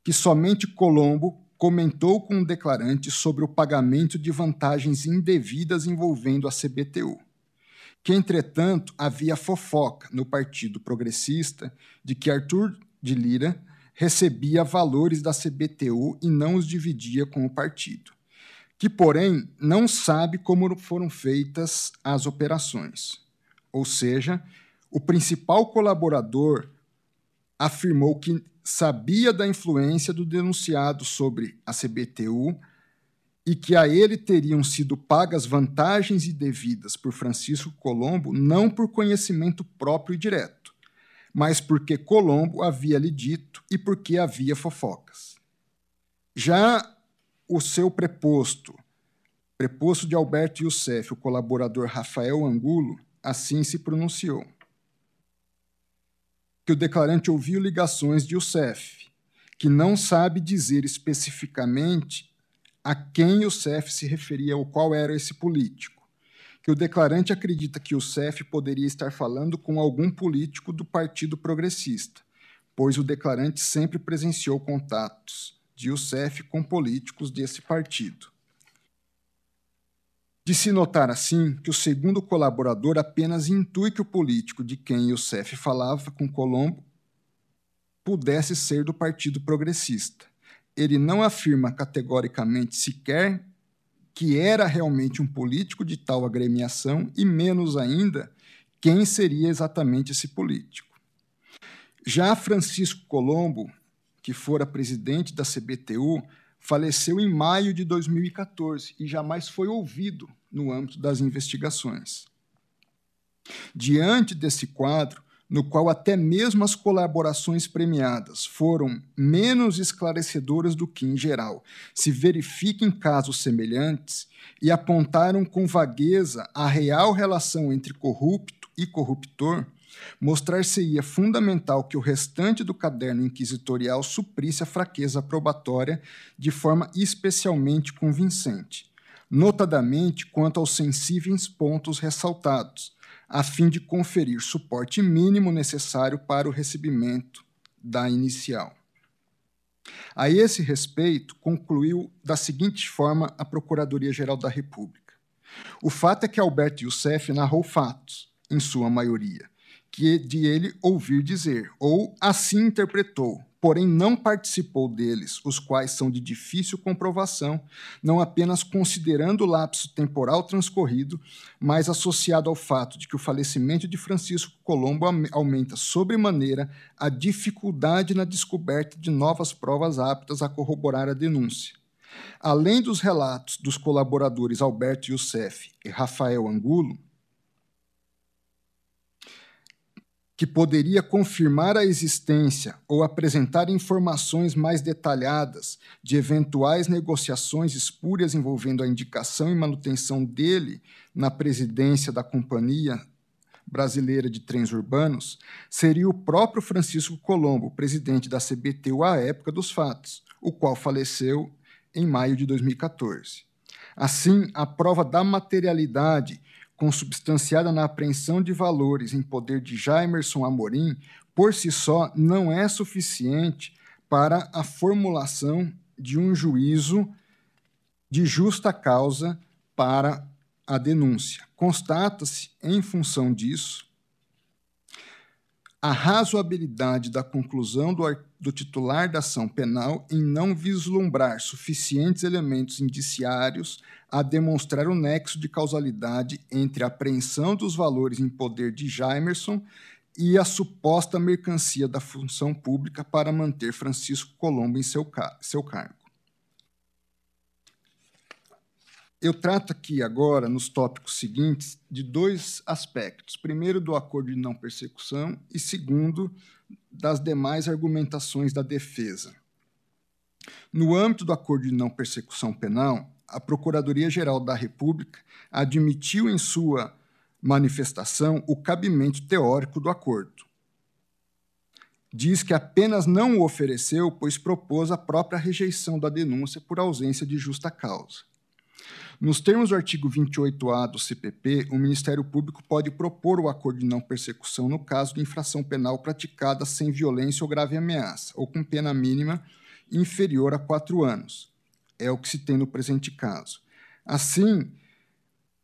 que somente Colombo comentou com o declarante sobre o pagamento de vantagens indevidas envolvendo a CBTU. Que, entretanto, havia fofoca no Partido Progressista de que Arthur de Lira recebia valores da CBTU e não os dividia com o partido. Que, porém, não sabe como foram feitas as operações. Ou seja, o principal colaborador afirmou que sabia da influência do denunciado sobre a CBTU e que a ele teriam sido pagas vantagens indevidas por Francisco Colombo não por conhecimento próprio e direto, mas porque Colombo havia lhe dito e porque havia fofocas. Já o seu preposto, preposto de Alberto Youssef, o colaborador Rafael Angulo, assim se pronunciou que o declarante ouviu ligações de Youssef, que não sabe dizer especificamente a quem Youssef se referia ou qual era esse político, que o declarante acredita que Youssef poderia estar falando com algum político do Partido Progressista, pois o declarante sempre presenciou contatos de Youssef com políticos desse partido. De se notar assim que o segundo colaborador apenas intui que o político de quem Youssef falava com Colombo pudesse ser do Partido Progressista. Ele não afirma categoricamente sequer que era realmente um político de tal agremiação e menos ainda quem seria exatamente esse político. Já Francisco Colombo, que fora presidente da CBTU, faleceu em maio de 2014 e jamais foi ouvido no âmbito das investigações. Diante desse quadro, no qual até mesmo as colaborações premiadas foram menos esclarecedoras do que, em geral, se verifica em casos semelhantes e apontaram com vagueza a real relação entre corrupto e corruptor, Mostrar-se-ia fundamental que o restante do caderno inquisitorial suprisse a fraqueza probatória de forma especialmente convincente, notadamente quanto aos sensíveis pontos ressaltados, a fim de conferir suporte mínimo necessário para o recebimento da inicial. A esse respeito, concluiu da seguinte forma a Procuradoria-Geral da República. O fato é que Alberto Youssef narrou fatos, em sua maioria, que de ele ouvir dizer, ou assim interpretou, porém não participou deles, os quais são de difícil comprovação, não apenas considerando o lapso temporal transcorrido, mas associado ao fato de que o falecimento de Francisco Colombo aumenta sobremaneira a dificuldade na descoberta de novas provas aptas a corroborar a denúncia. Além dos relatos dos colaboradores Alberto Youssef e Rafael Angulo, que poderia confirmar a existência ou apresentar informações mais detalhadas de eventuais negociações espúrias envolvendo a indicação e manutenção dele na presidência da Companhia Brasileira de Trens Urbanos, seria o próprio Francisco Colombo, presidente da CBTU à época dos fatos, o qual faleceu em maio de 2014. Assim, a prova da materialidade consubstanciada na apreensão de valores em poder de Jaimerson Amorim, por si só não é suficiente para a formulação de um juízo de justa causa para a denúncia. Constata-se, em função disso, a razoabilidade da conclusão do, do, titular da ação penal em não vislumbrar suficientes elementos indiciários a demonstrar o nexo de causalidade entre a apreensão dos valores em poder de Jaimerson e a suposta mercancia da função pública para manter Francisco Colombo em seu, seu cargo. Eu trato aqui agora, nos tópicos seguintes, de dois aspectos. Primeiro, do acordo de não persecução, e segundo, das demais argumentações da defesa. No âmbito do acordo de não persecução penal, a Procuradoria-Geral da República admitiu em sua manifestação o cabimento teórico do acordo. Diz que apenas não o ofereceu, pois propôs a própria rejeição da denúncia por ausência de justa causa. Nos termos do artigo 28A do CPP, o Ministério Público pode propor o acordo de não persecução no caso de infração penal praticada sem violência ou grave ameaça, ou com pena mínima inferior a quatro anos. É o que se tem no presente caso. Assim,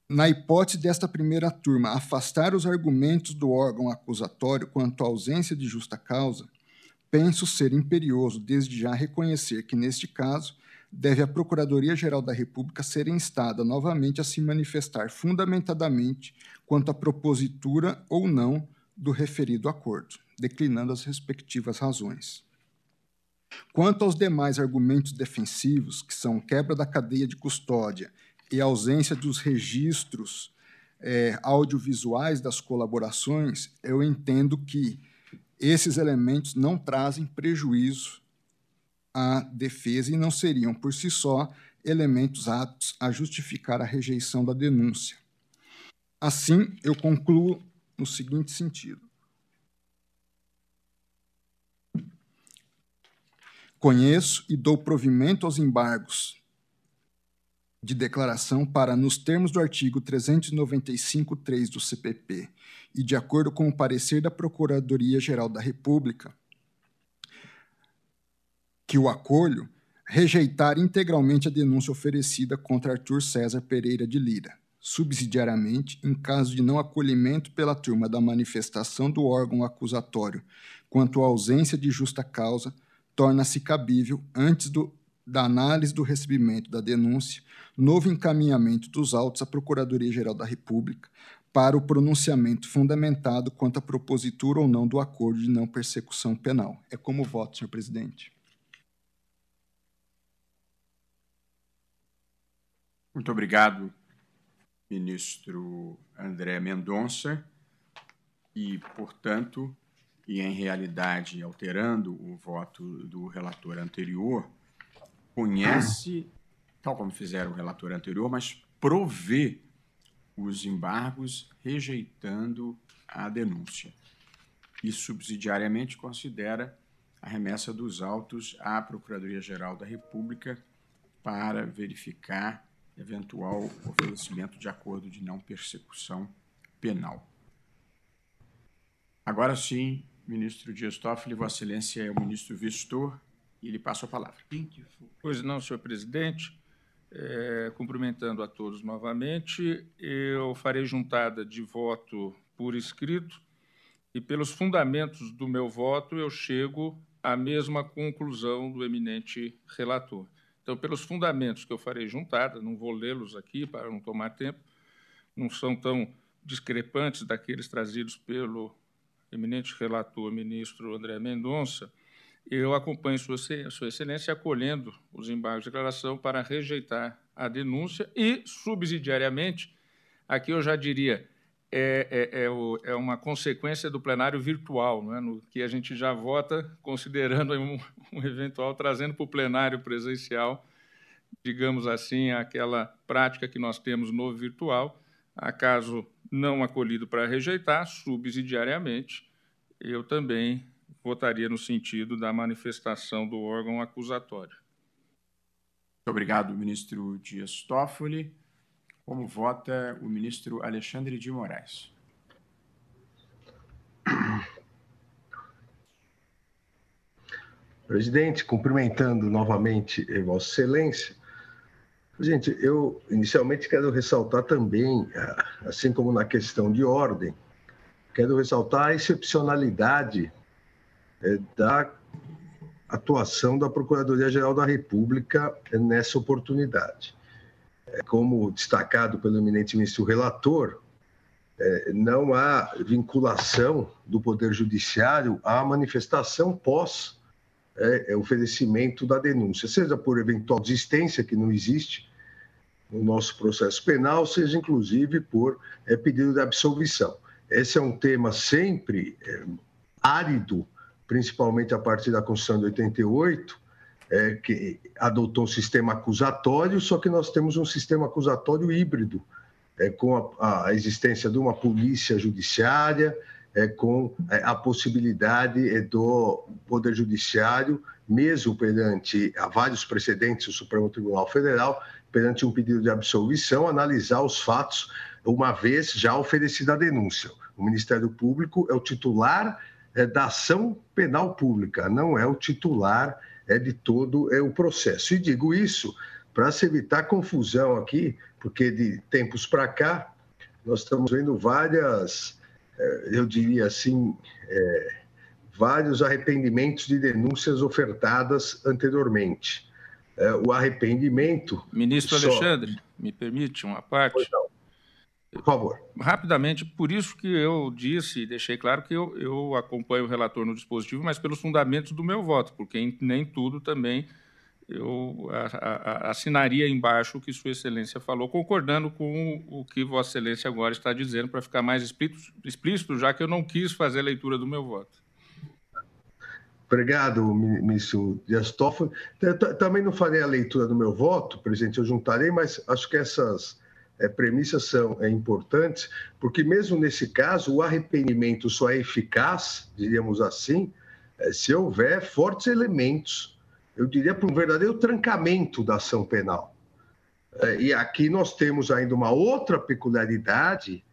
na hipótese desta primeira turma afastar os argumentos do órgão acusatório quanto à ausência de justa causa, penso ser imperioso desde já reconhecer que, neste caso, deve a Procuradoria-Geral da República ser instada novamente a se manifestar fundamentadamente quanto à propositura ou não do referido acordo, declinando as respectivas razões. Quanto aos demais argumentos defensivos, que são quebra da cadeia de custódia e ausência dos registros é, audiovisuais das colaborações, eu entendo que esses elementos não trazem prejuízo à defesa e não seriam, por si só, elementos aptos a justificar a rejeição da denúncia. Assim, eu concluo no seguinte sentido. Conheço e dou provimento aos embargos de declaração para, nos termos do artigo 395.3 do CPP e de acordo com o parecer da Procuradoria-Geral da República, que o acolho, rejeitar integralmente a denúncia oferecida contra Arthur César Pereira de Lira, subsidiariamente, em caso de não acolhimento pela turma da manifestação do órgão acusatório quanto à ausência de justa causa, torna-se cabível, antes do, da análise do recebimento da denúncia, novo encaminhamento dos autos à Procuradoria-Geral da República para o pronunciamento fundamentado quanto à propositura ou não do acordo de não persecução penal. É como voto, senhor presidente. Muito obrigado, ministro André Mendonça. E, portanto, e em realidade alterando o voto do relator anterior, conhece, tal como fizeram o relator anterior, mas provê os embargos rejeitando a denúncia. E subsidiariamente considera a remessa dos autos à Procuradoria-Geral da República para verificar eventual oferecimento de acordo de não persecução penal. Agora sim, ministro Dias Toffoli, Vossa Excelência é o ministro Vistor e lhe passo a palavra. Pois não, senhor presidente. É, cumprimentando a todos novamente, eu farei juntada de voto por escrito e, pelos fundamentos do meu voto, eu chego à mesma conclusão do eminente relator. Então, pelos fundamentos que eu farei juntada, não vou lê-los aqui para não tomar tempo, não são tão discrepantes daqueles trazidos pelo eminente relator ministro André Mendonça, eu acompanho Sua, Sua Excelência acolhendo os embargos de declaração para rejeitar a denúncia e, subsidiariamente, aqui eu já diria, é, é, é, é, uma consequência do plenário virtual, não é? no que a gente já vota considerando um, um eventual, trazendo para o plenário presencial, digamos assim, aquela prática que nós temos no virtual, acaso não acolhido para rejeitar, subsidiariamente, eu também votaria no sentido da manifestação do órgão acusatório. Muito obrigado, ministro Dias Toffoli. Como vota o ministro Alexandre de Moraes? Presidente, cumprimentando novamente Vossa Excelência, Gente, eu inicialmente quero ressaltar também, assim como na questão de ordem, quero ressaltar a excepcionalidade é, da atuação da Procuradoria-Geral da República nessa oportunidade. É, como destacado pelo eminente ministro relator, é, não há vinculação do Poder Judiciário à manifestação pós é, oferecimento da denúncia, seja por eventual desistência, que não existe no nosso processo penal, seja inclusive por pedido de absolvição. Esse é um tema sempre árido principalmente a partir da Constituição de 88, é, que adotou um sistema acusatório, só que nós temos um sistema acusatório híbrido, é, com a, a, existência de uma polícia judiciária, é, com é, a possibilidade é, do Poder Judiciário, mesmo perante a vários precedentes do Supremo Tribunal Federal, perante um pedido de absolvição, analisar os fatos, uma vez já oferecida a denúncia. O Ministério Público é o titular é, da ação penal pública, não é o titular é de todo é o processo. E digo isso para se evitar confusão aqui, porque de tempos para cá nós estamos vendo várias, é, eu diria assim, é, vários arrependimentos de denúncias ofertadas anteriormente. É, o arrependimento. Ministro só... Alexandre, me permite uma parte? Pois não. Por favor. Rapidamente, por isso que eu disse e deixei claro que eu, eu acompanho o relator no dispositivo, mas pelos fundamentos do meu voto, porque nem tudo também eu assinaria embaixo o que Sua Excelência falou, concordando com o que Vossa Excelência agora está dizendo, para ficar mais explícito, explícito, já que eu não quis fazer a leitura do meu voto. Obrigado, ministro Dias Toffoli. Também não farei a leitura do meu voto, presidente, eu juntarei, mas acho que essas é, premissas são é, importantes, porque mesmo nesse caso, o arrependimento só é eficaz, diríamos assim, é, se houver fortes elementos, eu diria, para um verdadeiro trancamento da ação penal. É, e aqui nós temos ainda uma outra peculiaridade,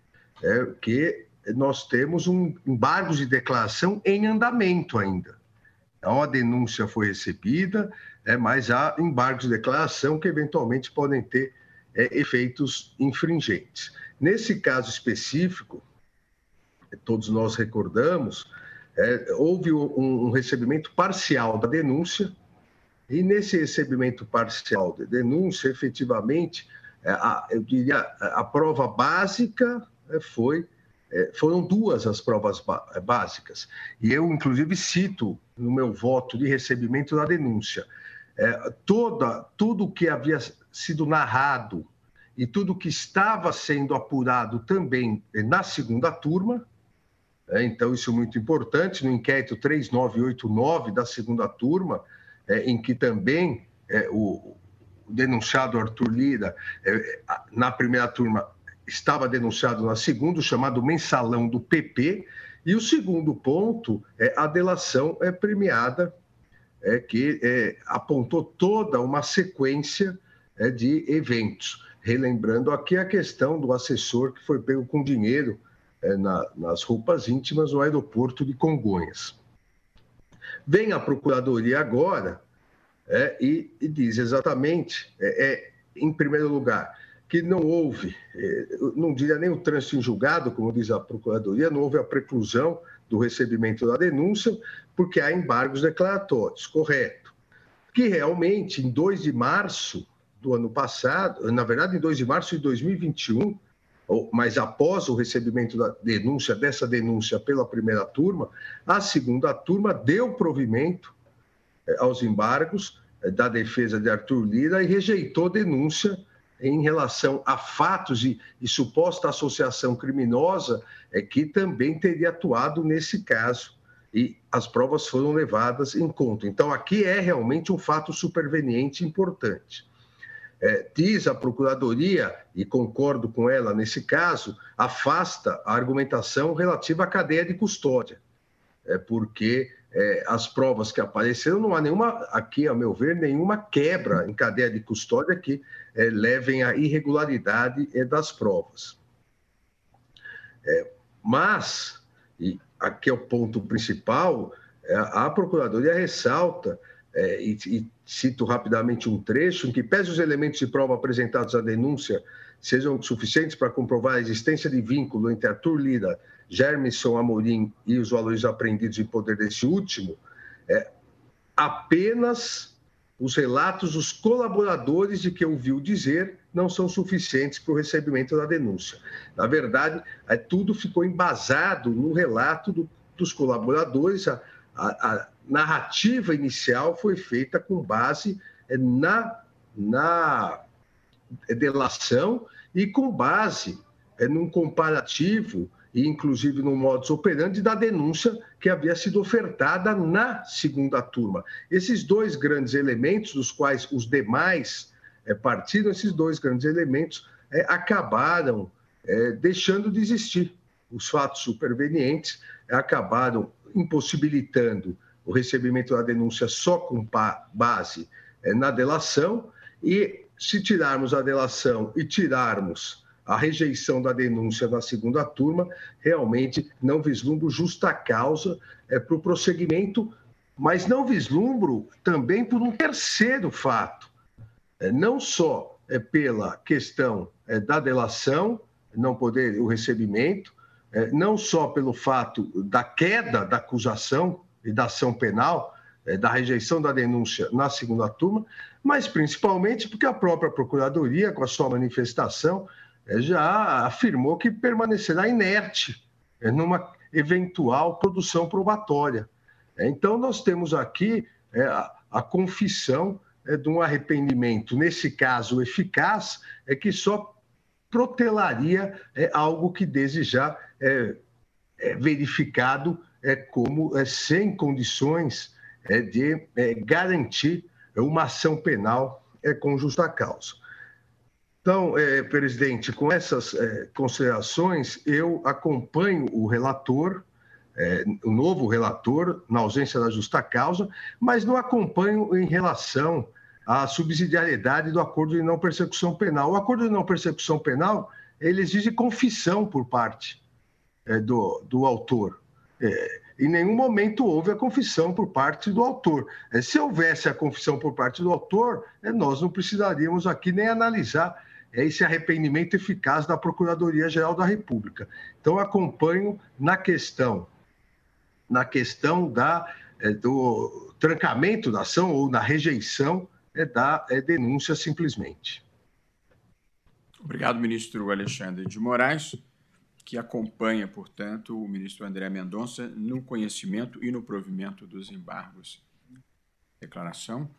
é, que nós temos um embargo de declaração em andamento ainda. Então, a denúncia foi recebida, é, mas há embargos de declaração que eventualmente podem ter é, efeitos infringentes. Nesse caso específico, todos nós recordamos, é, houve um, um, recebimento parcial da denúncia, e nesse recebimento parcial da denúncia, efetivamente, é, a, eu diria, a prova básica é, foi. É, foram duas as provas é, básicas. E eu, inclusive, cito no meu voto de recebimento da denúncia. toda, tudo que havia sido narrado e tudo que estava sendo apurado também na segunda turma. É, então, isso é muito importante. No inquérito 3989 da segunda turma, é, em que também é, o, o, denunciado Arthur Lira, é, na primeira turma, estava denunciado na segunda, chamado mensalão do PP. E o segundo ponto é a delação é premiada, é, que é, apontou toda uma sequência é, de eventos. Relembrando aqui a questão do assessor que foi pego com dinheiro é, na, nas roupas íntimas no aeroporto de Congonhas. Vem a Procuradoria agora é, e, e, diz exatamente, é, é, em primeiro lugar, que não houve, é, não diria nem o trânsito em julgado, como diz a Procuradoria, não houve a preclusão do recebimento da denúncia, porque há embargos declaratórios, correto. Que realmente, em 2 de março, do ano passado, na verdade, em 2 de março de 2021, mas após o recebimento da denúncia, dessa denúncia pela primeira turma, a segunda turma deu provimento eh, aos embargos eh, da defesa de Arthur Lira e rejeitou denúncia em relação a fatos e, e suposta associação criminosa é, que também teria atuado nesse caso. E as provas foram levadas em conta. Então, aqui é realmente um fato superveniente importante é, diz a Procuradoria, e concordo com ela nesse caso, afasta a argumentação relativa à cadeia de custódia, é, porque é, as provas que apareceram, não há nenhuma, aqui, a meu ver, nenhuma quebra em cadeia de custódia que é, levem à irregularidade é, das provas. É, mas, e aqui é o ponto principal, é, a Procuradoria ressalta é, e, e, cito rapidamente um trecho, em que pese os elementos de prova apresentados à denúncia sejam suficientes para comprovar a existência de vínculo entre Arthur Lira, Germisson Amorim e os valores apreendidos em poder desse último, é, apenas os relatos dos colaboradores de que ouviu dizer não são suficientes para o recebimento da denúncia. Na verdade, é, tudo ficou embasado no relato do, dos colaboradores, a, a, narrativa inicial foi feita com base é, na, na delação e com base é, num comparativo e inclusive no modus operandi da denúncia que havia sido ofertada na segunda turma. Esses dois grandes elementos, dos quais os demais é, esses dois grandes elementos é, acabaram é, deixando de existir. Os fatos supervenientes acabaram impossibilitando o recebimento da denúncia só com base é, na delação e se tirarmos a delação e tirarmos a rejeição da denúncia na segunda turma, realmente não vislumbro justa causa é, para o prosseguimento, mas não vislumbro também por um terceiro fato, é, não só pela questão da delação, não poder o recebimento, não só pelo fato da queda da acusação e da ação penal, é, da rejeição da denúncia na segunda turma, mas principalmente porque a própria Procuradoria, com a sua manifestação, é, já afirmou que permanecerá inerte é, numa eventual produção probatória. Então, nós temos aqui a confissão de um arrependimento, nesse caso eficaz, é que só protelaria algo que desde já é, verificado como sem condições de garantir uma ação penal com justa causa. Então, é, presidente, com essas é, considerações, eu acompanho o relator, é, o novo relator, na ausência da justa causa, mas não acompanho em relação à subsidiariedade do acordo de não persecução penal. O acordo de não persecução penal ele exige confissão por parte é, do, do autor. É, em nenhum momento houve a confissão por parte do autor. É, se houvesse a confissão por parte do autor, nós não precisaríamos aqui nem analisar é esse arrependimento eficaz da Procuradoria-Geral da República. Então, acompanho na questão, na questão da, é, do trancamento da ação ou na rejeição é, da é, denúncia simplesmente. Obrigado, ministro Alexandre de Moraes, que acompanha, portanto, o ministro André Mendonça no conhecimento e no provimento dos embargos. Declaração.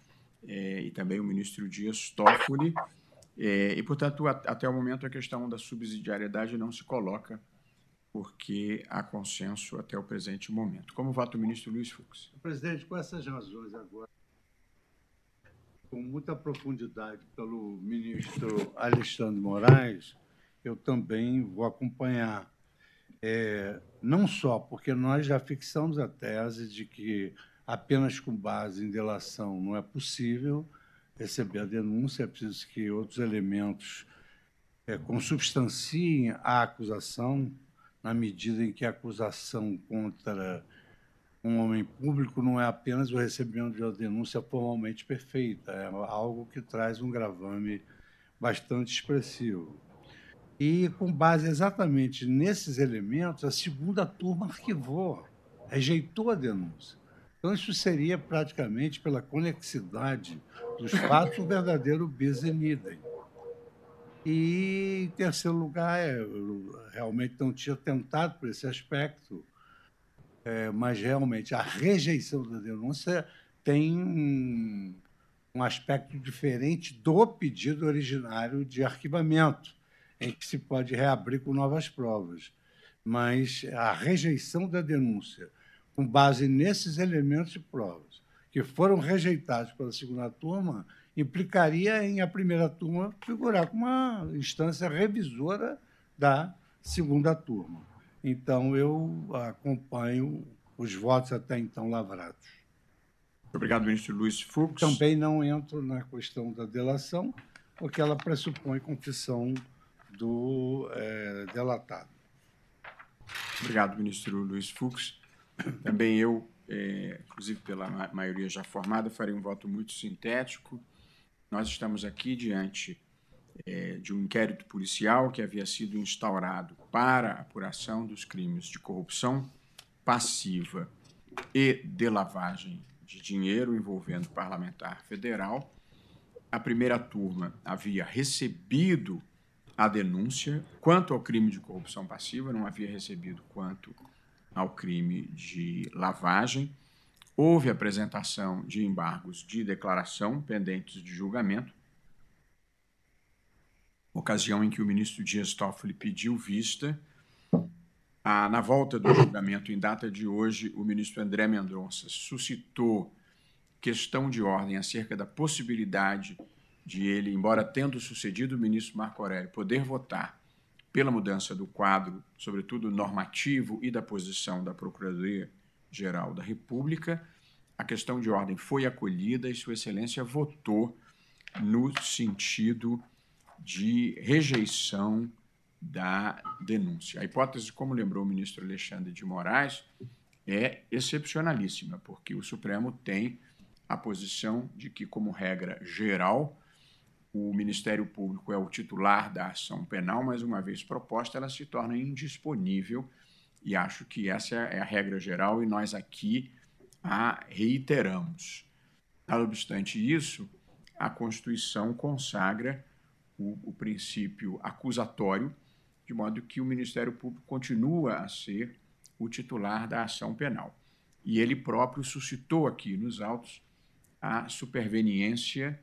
É, e também o ministro Dias Toffoli, é, e, portanto, a, até o momento a questão da subsidiariedade não se coloca, porque há consenso até o presente momento. Como vota o ministro Luiz Fux? Presidente, com essas razões agora, com muita profundidade pelo ministro Alexandre Moraes, eu também vou acompanhar. É, não só porque nós já fixamos a tese de que apenas com base em delação não é possível, receber a denúncia, é preciso que outros elementos é, consubstanciem a acusação, na medida em que a acusação contra um homem público não é apenas o recebimento de uma denúncia formalmente perfeita, é algo que traz um gravame bastante expressivo. E, com base exatamente nesses elementos, a segunda turma arquivou, rejeitou a denúncia. Então, isso seria praticamente pela conexidade dos fatos, o verdadeiro bis in idem. E, em terceiro lugar, eu realmente não tinha tentado por esse aspecto, é, mas realmente a rejeição da denúncia tem um, um aspecto diferente do pedido originário de arquivamento, em que se pode reabrir com novas provas. Mas a rejeição da denúncia com base nesses elementos de provas, que foram rejeitados pela segunda turma, implicaria em a primeira turma figurar como uma instância revisora da segunda turma. Então, eu acompanho os votos até então lavrados. Obrigado, ministro Luiz Fux. Também não entro na questão da delação, porque ela pressupõe confissão delatado. Obrigado, ministro Luiz Fux. Também eu é, inclusive pela maioria já formada, farei um voto muito sintético. Nós estamos aqui diante é, de um inquérito policial que havia sido instaurado para apuração dos crimes de corrupção passiva e de lavagem de dinheiro envolvendo parlamentar federal. A primeira turma havia recebido a denúncia quanto ao crime de corrupção passiva, não havia recebido quanto ao crime de lavagem. Houve apresentação de embargos de declaração pendentes de julgamento, ocasião em que o ministro Dias Toffoli pediu vista. Ah, na volta do julgamento, em data de hoje, o ministro André Mendonça suscitou questão de ordem acerca da possibilidade de ele, embora tendo sucedido o ministro Marco Aurélio, poder votar pela mudança do quadro, sobretudo normativo e da posição da Procuradoria-Geral da República, a questão de ordem foi acolhida e Sua Excelência votou no sentido de rejeição da denúncia. A hipótese, como lembrou o ministro Alexandre de Moraes, é excepcionalíssima, porque o Supremo tem a posição de que, como regra geral, o Ministério Público é o titular da ação penal, mas uma vez proposta, ela se torna indisponível e acho que essa é a regra geral e nós aqui a reiteramos. Não obstante isso, a Constituição consagra o, o princípio acusatório, de modo que o Ministério Público continua a ser o titular da ação penal. E ele próprio suscitou aqui nos autos a superveniência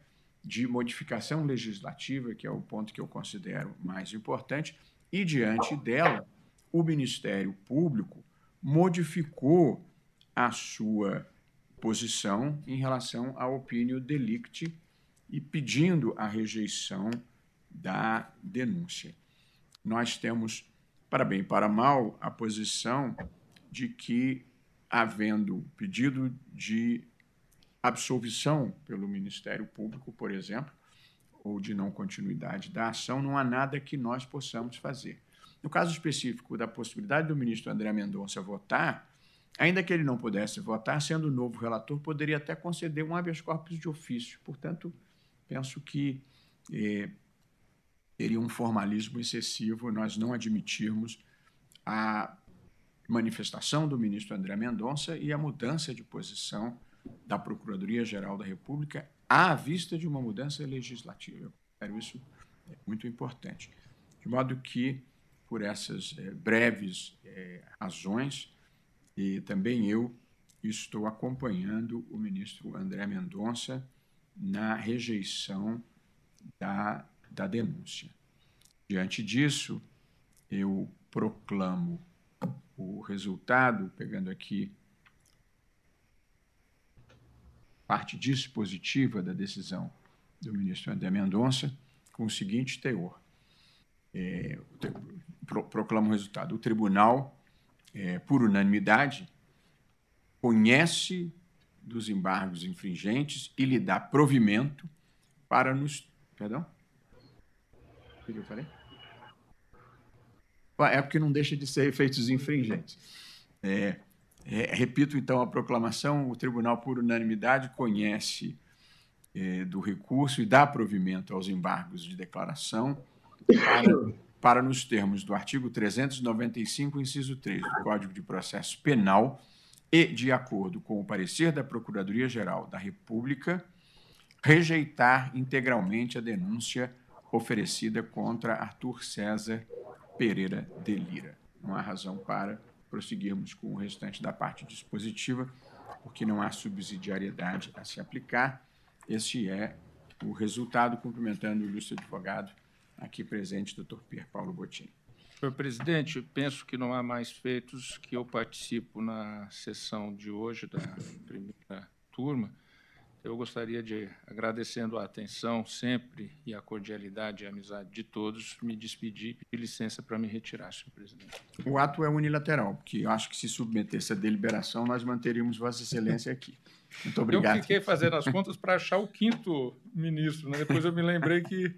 de modificação legislativa, que é o ponto que eu considero mais importante, e diante dela, o Ministério Público modificou a sua posição em relação ao opinião delicti e pedindo a rejeição da denúncia. Nós temos, para bem e para mal, a posição de que, havendo pedido de absolvição pelo Ministério Público, por exemplo, ou de não continuidade da ação, não há nada que nós possamos fazer. No caso específico da possibilidade do ministro André Mendonça votar, ainda que ele não pudesse votar, sendo novo relator, poderia até conceder um habeas corpus de ofício. Portanto, penso que eh, teria um formalismo excessivo nós não admitirmos a manifestação do ministro André Mendonça e a mudança de posição da Procuradoria-Geral da República à vista de uma mudança legislativa. Eu considero isso é, muito importante. De modo que, por essas é, breves é, razões, e também eu estou acompanhando o ministro André Mendonça na rejeição da, da denúncia. Diante disso, eu proclamo o resultado, pegando aqui parte dispositiva da decisão do ministro André Mendonça, com o seguinte teor. É, pro, proclama o resultado. O tribunal, é, por unanimidade, conhece dos embargos infringentes e lhe dá provimento para nos. Perdão? O que eu falei? É porque não deixa de ser efeitos infringentes. É, é, repito então a proclamação: o tribunal, por unanimidade, conhece é, do recurso e dá provimento aos embargos de declaração para, para, nos termos do artigo 395, inciso 3 do Código de Processo Penal e de acordo com o parecer da Procuradoria-Geral da República, rejeitar integralmente a denúncia oferecida contra Arthur César Pereira de Lira. Não há razão para prosseguirmos com o restante da parte dispositiva, porque não há subsidiariedade a se aplicar. Este é o resultado, cumprimentando o ilustre advogado aqui presente, doutor Pierre Paulo Bottini. Senhor presidente, penso que não há mais feitos que eu participo na sessão de hoje da primeira turma eu gostaria de, agradecendo a atenção sempre e a cordialidade e a amizade de todos, me despedir e pedir licença para me retirar, senhor presidente. O ato é unilateral, porque eu acho que se submetesse à deliberação, nós manteríamos Vossa Excelência aqui. Muito obrigado. Eu fiquei fazendo as contas para achar o quinto ministro, né? depois eu me lembrei que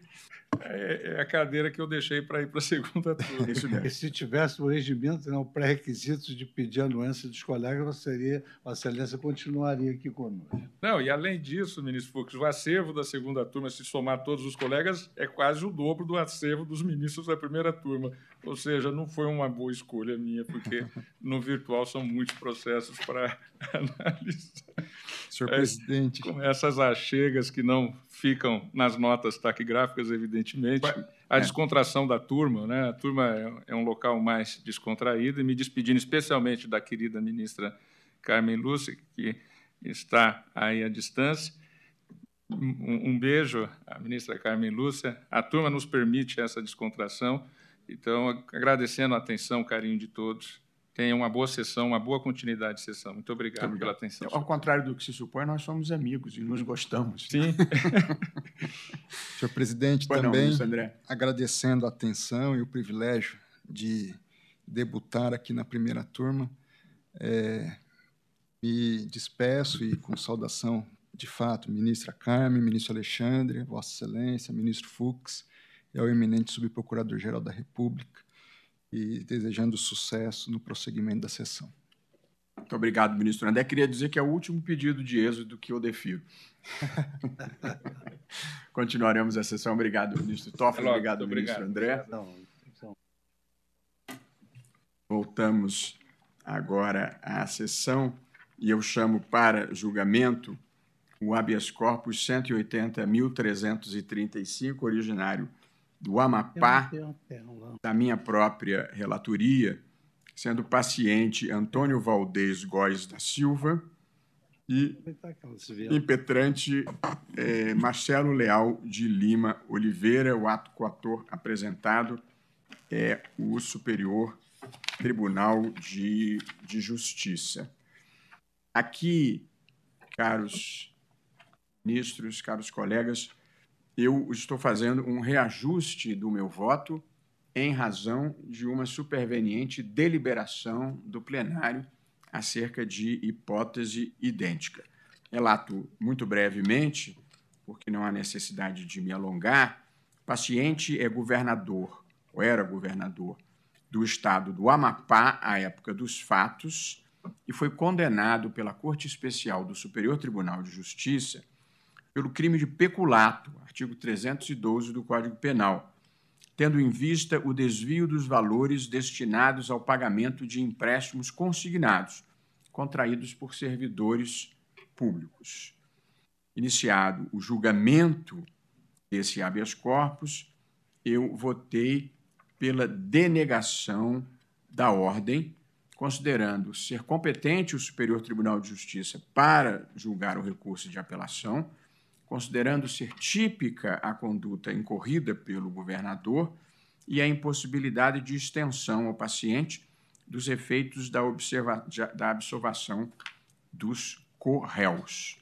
é, é, a cadeira que eu deixei para ir para a segunda turma. Isso mesmo. E se tivesse o regimento, não, pré-requisitos de pedir anuência dos colegas, seria, a Excelência continuaria aqui conosco. Não, e além disso, ministro Fux, o acervo da segunda turma, se somar todos os colegas, é quase o dobro do acervo dos ministros da primeira turma. Ou seja, não foi uma boa escolha minha, porque no virtual são muitos processos para analisar. Senhor é, presidente. Com essas achegas que não ficam nas notas taquigráficas, evidentemente. A é. descontração da turma, né? A turma é, é um local mais descontraído, e me despedindo especialmente da querida ministra Carmen Lúcia, que está aí à distância. Um, um beijo à ministra Carmen Lúcia. A turma nos permite essa descontração. Então, agradecendo a atenção, o carinho de todos tenha uma boa sessão, uma boa continuidade de sessão. Muito obrigado, Muito obrigado. pela atenção. Ao contrário do que se supõe, nós somos amigos e nos gostamos. Sim. Senhor presidente, Boa também não, agradecendo a atenção e o privilégio de debutar aqui na primeira turma, é, me despeço e com saudação, de fato, ministra Carmen, ministro Alexandre, Vossa Excelência, ministro Fux, e ao eminente subprocurador-geral da República, e desejando sucesso no prosseguimento da sessão. Muito obrigado, ministro André. Queria dizer que é o último pedido de êxodo que eu defiro. Continuaremos a sessão. Obrigado, ministro Toffoli. Obrigado, ministro André. Voltamos agora à sessão e eu chamo para julgamento o habeas corpus 180.335, originário do Amapá, da minha própria relatoria, sendo paciente Antônio Valdez Góes da Silva e impetrante é, Marcelo Leal de Lima Oliveira. O ato coator apresentado é o Superior Tribunal de, de Justiça. Aqui, caros ministros, caros colegas, eu estou fazendo um reajuste do meu voto em razão de uma superveniente deliberação do plenário acerca de hipótese idêntica. Relato muito brevemente, porque não há necessidade de me alongar. O paciente é governador, ou era governador, do estado do Amapá à época dos fatos e foi condenado pela Corte Especial do Superior Tribunal de Justiça pelo crime de peculato, artigo 312 do Código Penal, tendo em vista o desvio dos valores destinados ao pagamento de empréstimos consignados, contraídos por servidores públicos. Iniciado o julgamento desse habeas corpus, eu votei pela denegação da ordem, considerando ser competente o Superior Tribunal de Justiça para julgar o recurso de apelação considerando ser típica a conduta incorrida pelo governador e a impossibilidade de extensão ao paciente dos efeitos da, observa da observação dos corréus.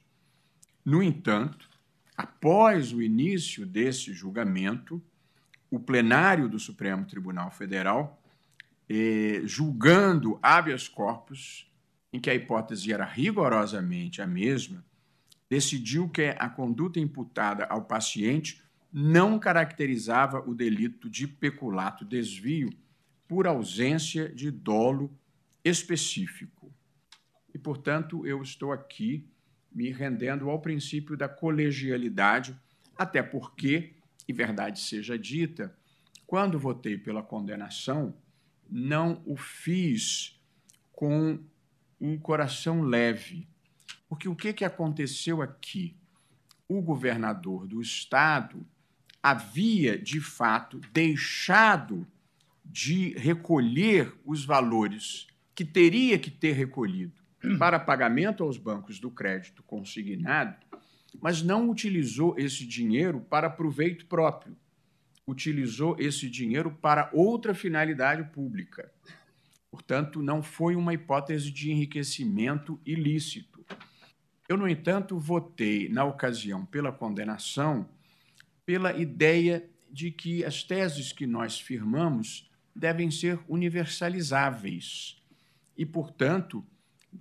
No entanto, após o início desse julgamento, o plenário do Supremo Tribunal Federal, eh, julgando habeas corpus, em que a hipótese era rigorosamente a mesma, decidiu que a conduta imputada ao paciente não caracterizava o delito de peculato desvio por ausência de dolo específico. E, portanto, eu estou aqui me rendendo ao princípio da colegialidade, até porque, e verdade seja dita, quando votei pela condenação, não o fiz com um coração leve, porque o que, que aconteceu aqui? O governador do estado havia, de fato, deixado de recolher os valores que teria que ter recolhido para pagamento aos bancos do crédito consignado, mas não utilizou esse dinheiro para proveito próprio. Utilizou esse dinheiro para outra finalidade pública. Portanto, não foi uma hipótese de enriquecimento ilícito. Eu, no entanto, votei, na ocasião, pela condenação, pela ideia de que as teses que nós firmamos devem ser universalizáveis e, portanto,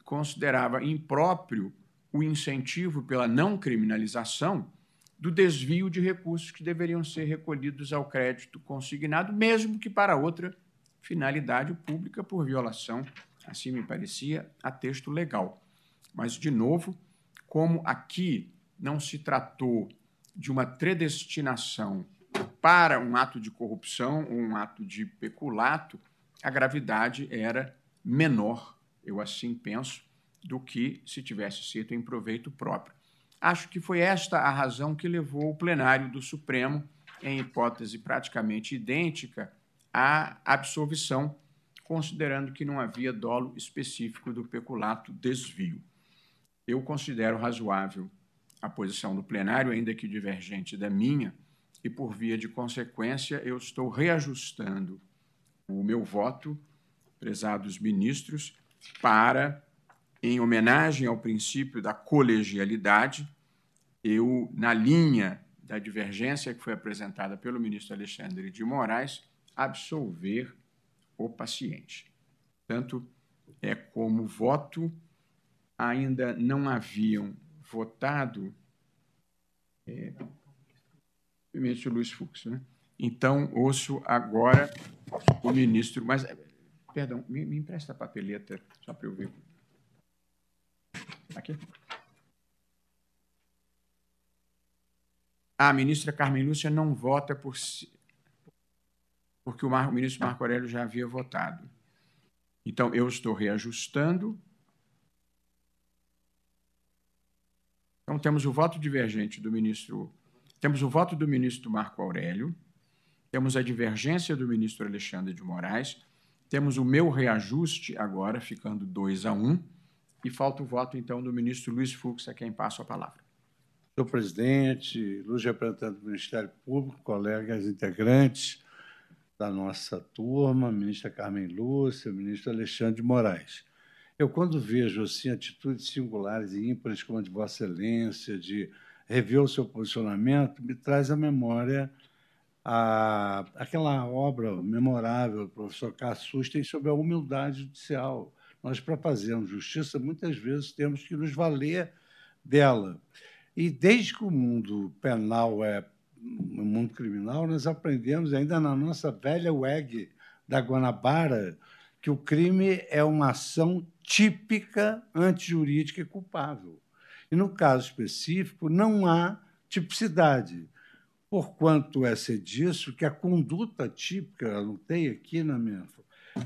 considerava impróprio o incentivo pela não criminalização do desvio de recursos que deveriam ser recolhidos ao crédito consignado, mesmo que para outra finalidade pública, por violação, assim me parecia, a texto legal. Mas, de novo, como aqui não se tratou de uma predestinação para um ato de corrupção ou um ato de peculato, a gravidade era menor, eu assim penso, do que se tivesse sido em proveito próprio. Acho que foi esta a razão que levou o plenário do Supremo, em hipótese praticamente idêntica, à absolvição, considerando que não havia dolo específico do peculato desvio. Eu considero razoável a posição do plenário, ainda que divergente da minha, e por via de consequência, eu estou reajustando o meu voto, prezados ministros, para, em homenagem ao princípio da colegialidade, eu, na linha da divergência que foi apresentada pelo ministro Alexandre de Moraes, absolver o paciente. Tanto é como voto, ainda não haviam votado é, o ministro Luiz Fux. Né? Então, ouço agora o ministro. Mas, perdão, me, me empresta a papeleta, só para eu ver. Aqui. A ministra Carmen Lúcia não vota por porque o, Mar, o ministro Marco Aurélio já havia votado. Então, eu estou reajustando Então, temos o voto divergente do ministro, temos o voto do ministro Marco Aurélio, temos a divergência do ministro Alexandre de Moraes, temos o meu reajuste agora, ficando 2 a 1, um, e falta o voto, então, do ministro Luiz Fux, a quem passo a palavra. Senhor presidente, luz representante do Ministério Público, colegas integrantes da nossa turma, ministra Carmen Lúcia, ministro Alexandre de Moraes. Eu, quando vejo assim, atitudes singulares e ímpares como a de Vossa Excelência, de rever o seu posicionamento, me traz à memória a, aquela obra memorável do professor Cassusten sobre a humildade judicial. Nós, para fazermos justiça, muitas vezes temos que nos valer dela. E desde que o mundo penal é um mundo criminal, nós aprendemos, ainda na nossa velha WEG da Guanabara, que o crime é uma ação típica, antijurídica e culpável. E, no caso específico, não há tipicidade, porquanto é ser disso que a conduta típica, anotei aqui na minha,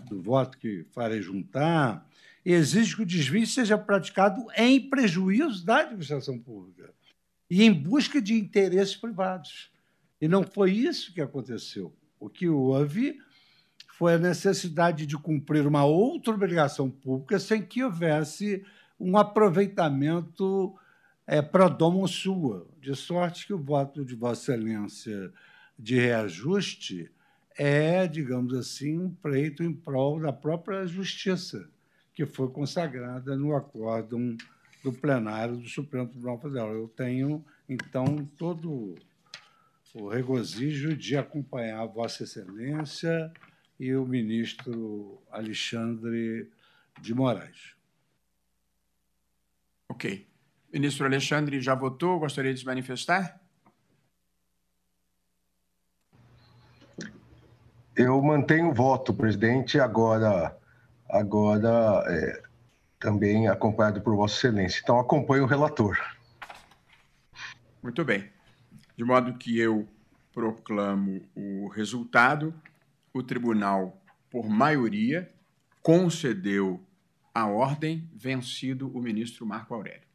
do voto que farei juntar, exige que o desvio seja praticado em prejuízo da administração pública e em busca de interesses privados. E não foi isso que aconteceu. O que houve foi a necessidade de cumprir uma outra obrigação pública sem que houvesse um aproveitamento é, pro domo sua, de sorte que o voto de Vossa Excelência de reajuste é, digamos assim, um pleito em prol da própria justiça, que foi consagrada no acórdão do plenário do Supremo Tribunal Federal. Eu tenho, então, todo o regozijo de acompanhar Vossa Excelência e o ministro Alexandre de Moraes. Ok. Ministro Alexandre já votou? Gostaria de se manifestar? Eu mantenho o voto, presidente, agora, agora é, também acompanhado por Vossa Excelência. Então, acompanho o relator. Muito bem. De modo que eu proclamo o resultado o tribunal, por maioria, concedeu a ordem, vencido o ministro Marco Aurélio.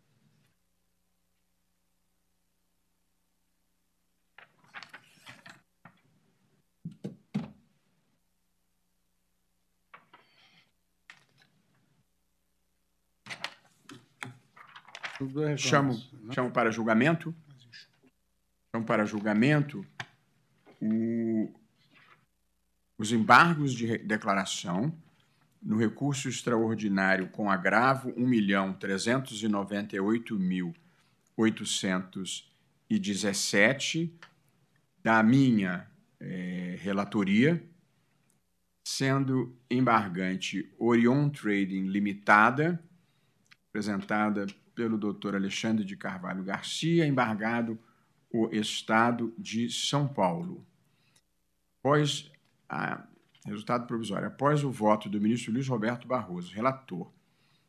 Chamo, chamo para julgamento. Chamo para julgamento o os embargos de declaração no recurso extraordinário com agravo 1.398.817 da minha eh, relatoria, sendo embargante Orion Trading Limitada, apresentada pelo Dr. Alexandre de Carvalho Garcia, embargado o Estado de São Paulo. Após resultado provisório, após o voto do ministro Luiz Roberto Barroso, relator,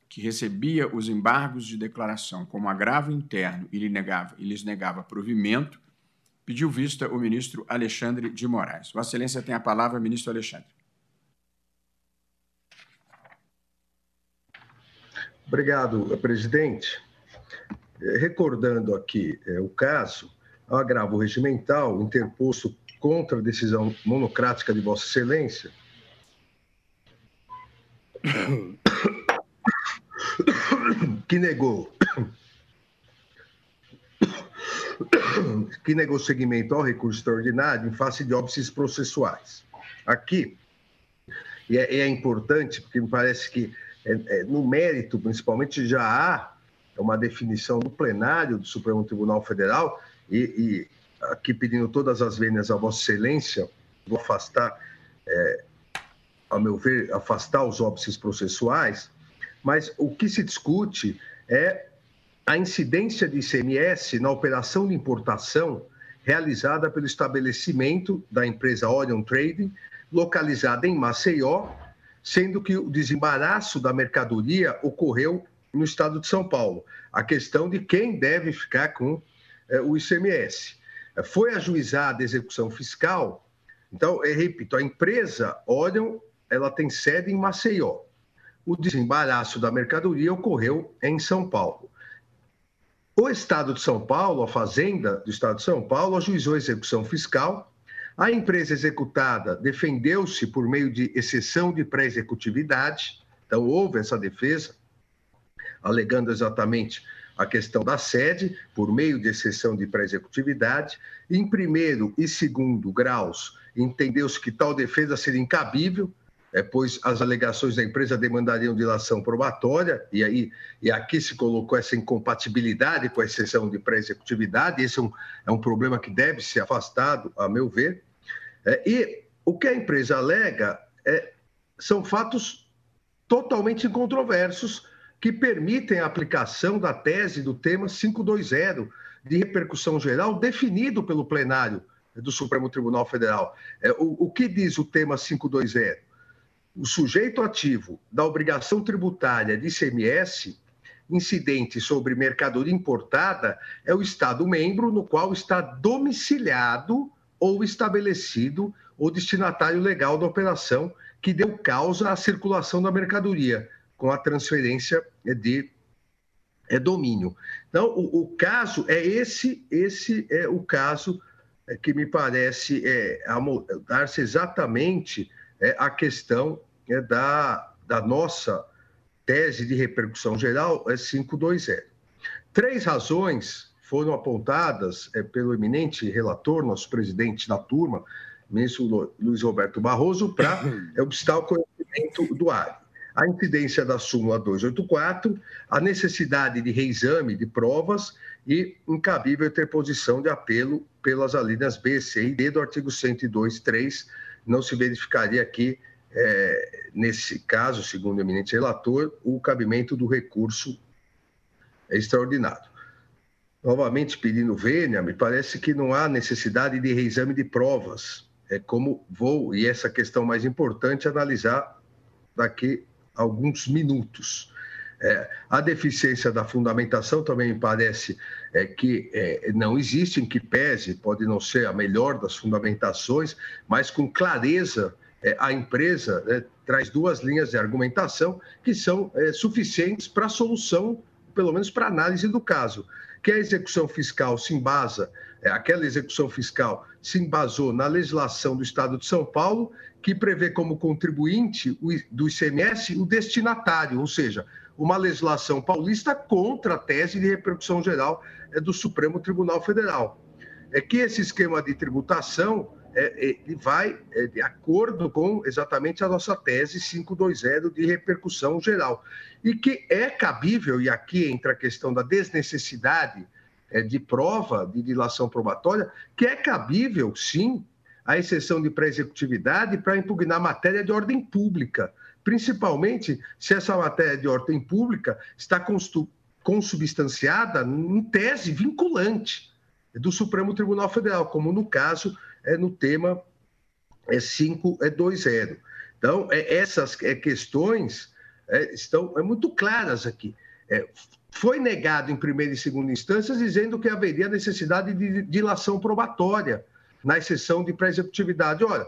que recebia os embargos de declaração como agravo interno e, negava, e lhes negava provimento, pediu vista o ministro Alexandre de Moraes. Vossa Excelência tem a palavra, ministro Alexandre. Obrigado, presidente. É, recordando aqui é, o caso, o agravo regimental interposto contra a decisão monocrática de Vossa Excelência, que negou que negou seguimento ao recurso extraordinário em face de óbices processuais. Aqui, e é, é importante, porque me parece que é, é, no mérito, principalmente, já há uma definição do plenário do Supremo Tribunal Federal, e, e aqui pedindo todas as vênias a Vossa Excelência, vou afastar, é, a meu ver, afastar os óbices processuais, mas o que se discute é a incidência de ICMS na operação de importação realizada pelo estabelecimento da empresa Orion Trading, localizada em Maceió, sendo que o desembaraço da mercadoria ocorreu no estado de São Paulo. A questão de quem deve ficar com é, o ICMS. Foi ajuizada a execução fiscal, então, eu repito, a empresa Orion ela tem sede em Maceió. O desembaraço da mercadoria ocorreu em São Paulo. O Estado de São Paulo, a Fazenda do Estado de São Paulo, ajuizou a execução fiscal a empresa executada defendeu-se por meio de exceção de pré-executividade, então houve essa defesa, alegando exatamente a questão da sede, por meio de exceção de pré-executividade. Em primeiro e segundo graus, entendeu-se que tal defesa seria incabível, é, pois as alegações da empresa demandariam dilação probatória, e aí e aqui se colocou essa incompatibilidade com a exceção de pré-executividade, esse é um, é um problema que deve ser afastado, a meu ver. É, e o que a empresa alega é, são fatos totalmente incontroversos que permitem a aplicação da tese do tema 520 de repercussão geral definido pelo plenário do Supremo Tribunal Federal. É, o, o que diz o tema 520? o sujeito ativo da obrigação tributária de ICMS incidente sobre mercadoria importada é o Estado membro no qual está domiciliado ou estabelecido o destinatário legal da operação que deu causa à circulação da mercadoria, com a transferência de é, domínio. Então, o, o, caso é esse, esse é o caso é, que me parece é, dar-se exatamente é a questão é, da, da nossa tese de repercussão geral é 520. Três razões foram apontadas é, pelo eminente relator, nosso presidente da turma, ministro Luiz Roberto Barroso, para é, obstar o conhecimento do área. A incidência da súmula 284, a necessidade de reexame de provas e incabível interposição de apelo pelas alíneas B, C e D do artigo 102.3 não se verificaria aqui, é, nesse caso, segundo o eminente relator, o cabimento do recurso extraordinário. Novamente, pedindo vênia, me parece que não há necessidade de reexame de provas. É como vou, e essa questão mais importante, analisar daqui alguns minutos. É, a deficiência da fundamentação também me parece é, que é, não existe, em que pese, pode não ser a melhor das fundamentações, mas com clareza é, a empresa né, traz duas linhas de argumentação que são é, suficientes para a solução, pelo menos para análise do caso, que a execução fiscal se embasa, é, aquela execução fiscal se embasou na legislação do Estado de São Paulo, que prevê como contribuinte do ICMS o destinatário, ou seja, uma legislação paulista contra a tese de repercussão geral é, do Supremo Tribunal Federal. É que esse esquema de tributação é, ele vai é, de acordo com exatamente a nossa tese 520 de repercussão geral. E que é cabível, e aqui entra a questão da desnecessidade é, de prova de dilação probatória, que é cabível, sim, a exceção de pré-executividade para impugnar matéria de ordem pública principalmente se essa matéria de ordem pública está consubstanciada em tese vinculante. do Supremo Tribunal Federal, como no caso é no tema é 520. Então, é, essas é, questões é, estão é, muito claras aqui. É, foi negado em primeira e segunda instâncias, dizendo que haveria necessidade de dilação probatória na exceção de pré-executividade. Olha,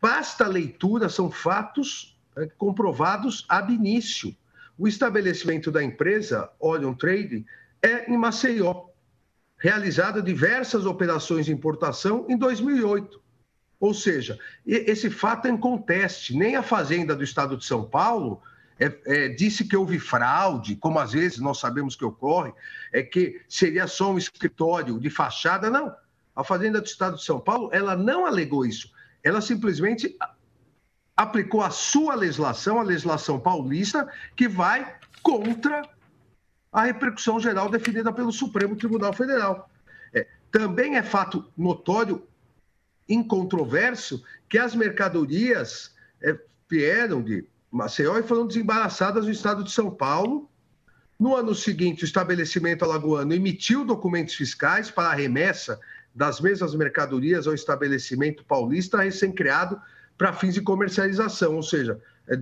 basta a leitura, são fatos é, comprovados ab início. O estabelecimento da empresa, Orion Trade, é em Maceió, realizado diversas operações de importação em 2008. Ou seja, esse fato é inconteste. Nem a Fazenda do Estado de São Paulo é, é, disse que houve fraude, como às vezes nós sabemos que ocorre, é que seria só um escritório de fachada. Não. A Fazenda do Estado de São Paulo, ela não alegou isso. Ela simplesmente aplicou a sua legislação, a legislação paulista, que vai contra a repercussão geral definida pelo Supremo Tribunal Federal. É, também é fato notório, incontroverso, que as mercadorias é, vieram de Maceió e foram desembaraçadas no estado de São Paulo. No ano seguinte, o estabelecimento alagoano emitiu documentos fiscais para a remessa das mesmas mercadorias ao estabelecimento paulista recém-criado para fins de comercialização, ou seja, é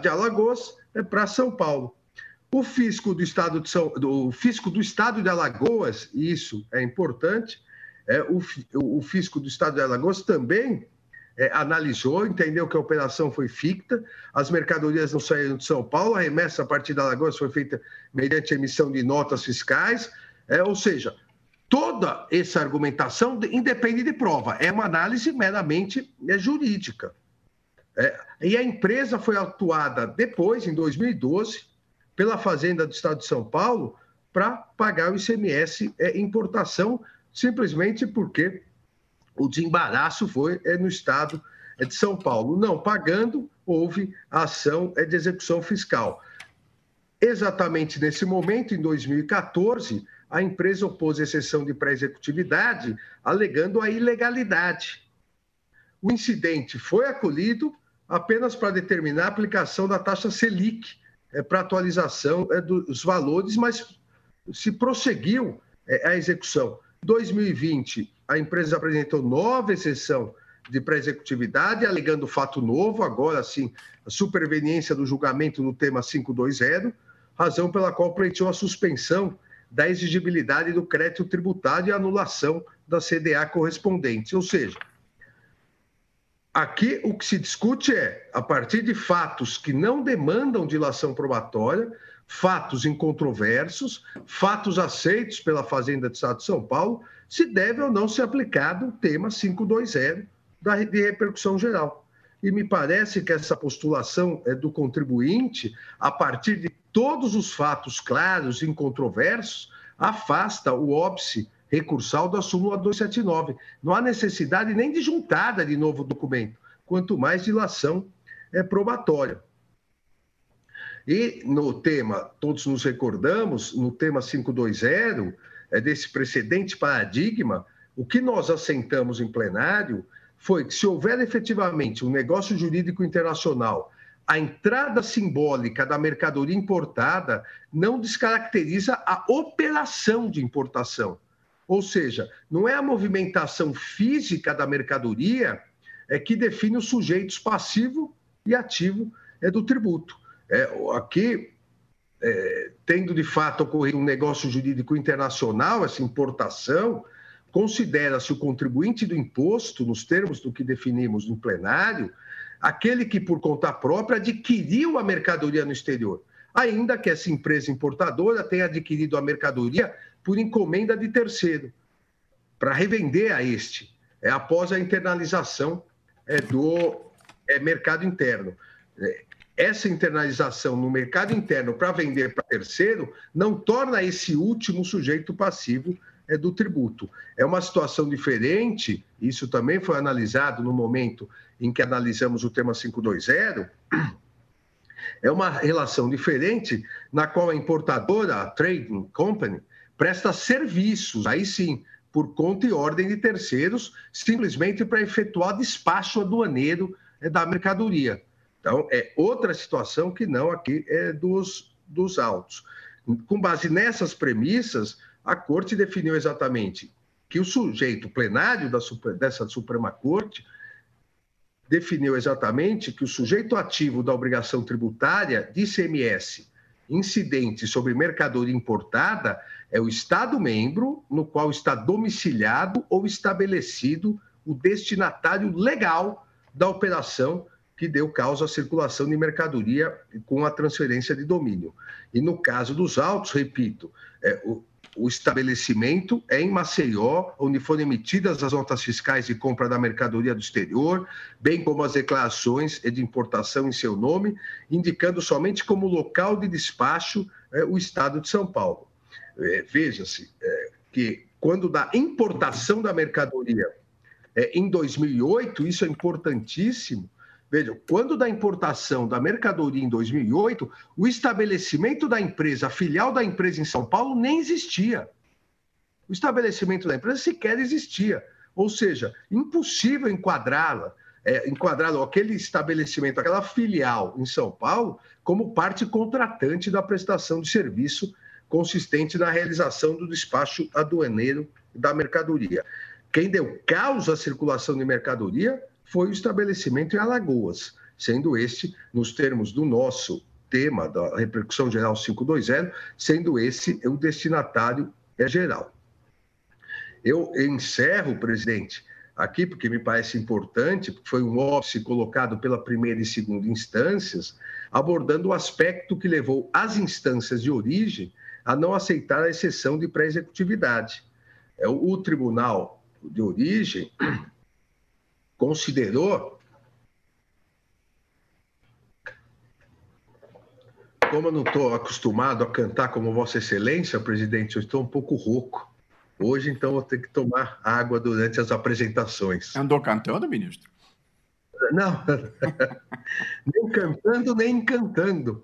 de Alagoas é para São Paulo. O fisco do estado de São, do fisco do estado de Alagoas, isso é importante, é, o, o fisco do estado de Alagoas também é, analisou, entendeu que a operação foi ficta, as mercadorias não saíram de São Paulo, a remessa a partir da Alagoas foi feita mediante emissão de notas fiscais, é, ou seja, toda essa argumentação independe de prova, é uma análise meramente é, jurídica. É, e a empresa foi atuada depois, em 2012, pela Fazenda do Estado de São Paulo, para pagar o ICMS é, importação, simplesmente porque o desembaraço foi é, no estado é, de São Paulo. Não pagando, houve ação é, de execução fiscal. Exatamente nesse momento, em 2014, a empresa opôs exceção de pré-executividade, alegando a ilegalidade. O incidente foi acolhido apenas para determinar a aplicação da taxa Selic é, para atualização é, dos valores, mas se prosseguiu é, a execução. 2020, a empresa apresentou nova exceção de pré-executividade, alegando fato novo, agora sim, a superveniência do julgamento no tema 520, razão pela qual pleiteou a suspensão da exigibilidade do crédito tributário e anulação da CDA correspondente. Ou seja, aqui o que se discute é, a partir de fatos que não demandam dilação probatória, fatos incontroversos, fatos aceitos pela Fazenda de Estado de São Paulo, se deve ou não ser aplicado o tema 520 da, de repercussão geral. E me parece que essa postulação é do contribuinte, a partir de todos os fatos claros e incontroversos, afasta o óbice recursal da súmula 279. Não há necessidade nem de juntada de novo documento, quanto mais dilação é probatória. E no tema, todos nos recordamos, no tema 520, é desse precedente paradigma, o que nós assentamos em plenário foi que se houver efetivamente um negócio jurídico internacional, a entrada simbólica da mercadoria importada não descaracteriza a operação de importação. Ou seja, não é a movimentação física da mercadoria é que define os sujeitos passivo e ativo é do tributo. É, aqui, é, tendo de fato ocorrido um negócio jurídico internacional, essa importação, considera-se o contribuinte do imposto, nos termos do que definimos no plenário, aquele que, por conta própria, adquiriu a mercadoria no exterior, ainda que essa empresa importadora tenha adquirido a mercadoria por encomenda de terceiro, para revender a este, é, após a internalização é, do é, mercado interno. É, essa internalização no mercado interno para vender para terceiro não torna esse último sujeito passivo é, do tributo. É uma situação diferente, isso também foi analisado no momento em que analisamos o tema 520. É uma relação diferente na qual a importadora, a trading company, presta serviços, aí sim, por conta e ordem de terceiros, simplesmente para efetuar despacho aduaneiro é, da mercadoria. Então, é outra situação que não aqui é dos, dos autos. Com base nessas premissas, a Corte definiu exatamente que o sujeito plenário da, dessa Suprema Corte definiu exatamente que o sujeito ativo da obrigação tributária de ICMS incidente sobre mercadoria importada é o Estado-membro no qual está domiciliado ou estabelecido o destinatário legal da operação que deu causa à circulação de mercadoria com a transferência de domínio. E no caso dos autos, repito, é, o, o estabelecimento é em Maceió, onde foram emitidas as notas fiscais de compra da mercadoria do exterior, bem como as declarações de importação em seu nome, indicando somente como local de despacho é, o Estado de São Paulo. É, Veja-se é, que quando da importação da mercadoria em 2008, isso é importantíssimo, Vejam, quando da importação da mercadoria em 2008, o estabelecimento da empresa, a filial da empresa em São Paulo, nem existia. O estabelecimento da empresa sequer existia. Ou seja, impossível enquadrá-la, é, enquadrá-la, aquele estabelecimento, aquela filial em São Paulo, como parte contratante da prestação de serviço consistente na realização do despacho aduaneiro da mercadoria. Quem deu causa à circulação de mercadoria foi o estabelecimento em Alagoas, sendo este, nos termos do nosso tema da repercussão geral 520, sendo esse o destinatário é geral. Eu encerro, presidente, aqui porque me parece importante, porque foi um óbice colocado pela primeira e segunda instâncias, abordando o aspecto que levou as instâncias de origem a não aceitar a exceção de pré-executividade. É o tribunal de origem considerou, como eu não estou acostumado a cantar como Vossa Excelência, presidente, eu estou um pouco rouco. Hoje, então, vou ter que tomar água durante as apresentações. Andou cantando, ministro? Não, nem cantando, nem cantando.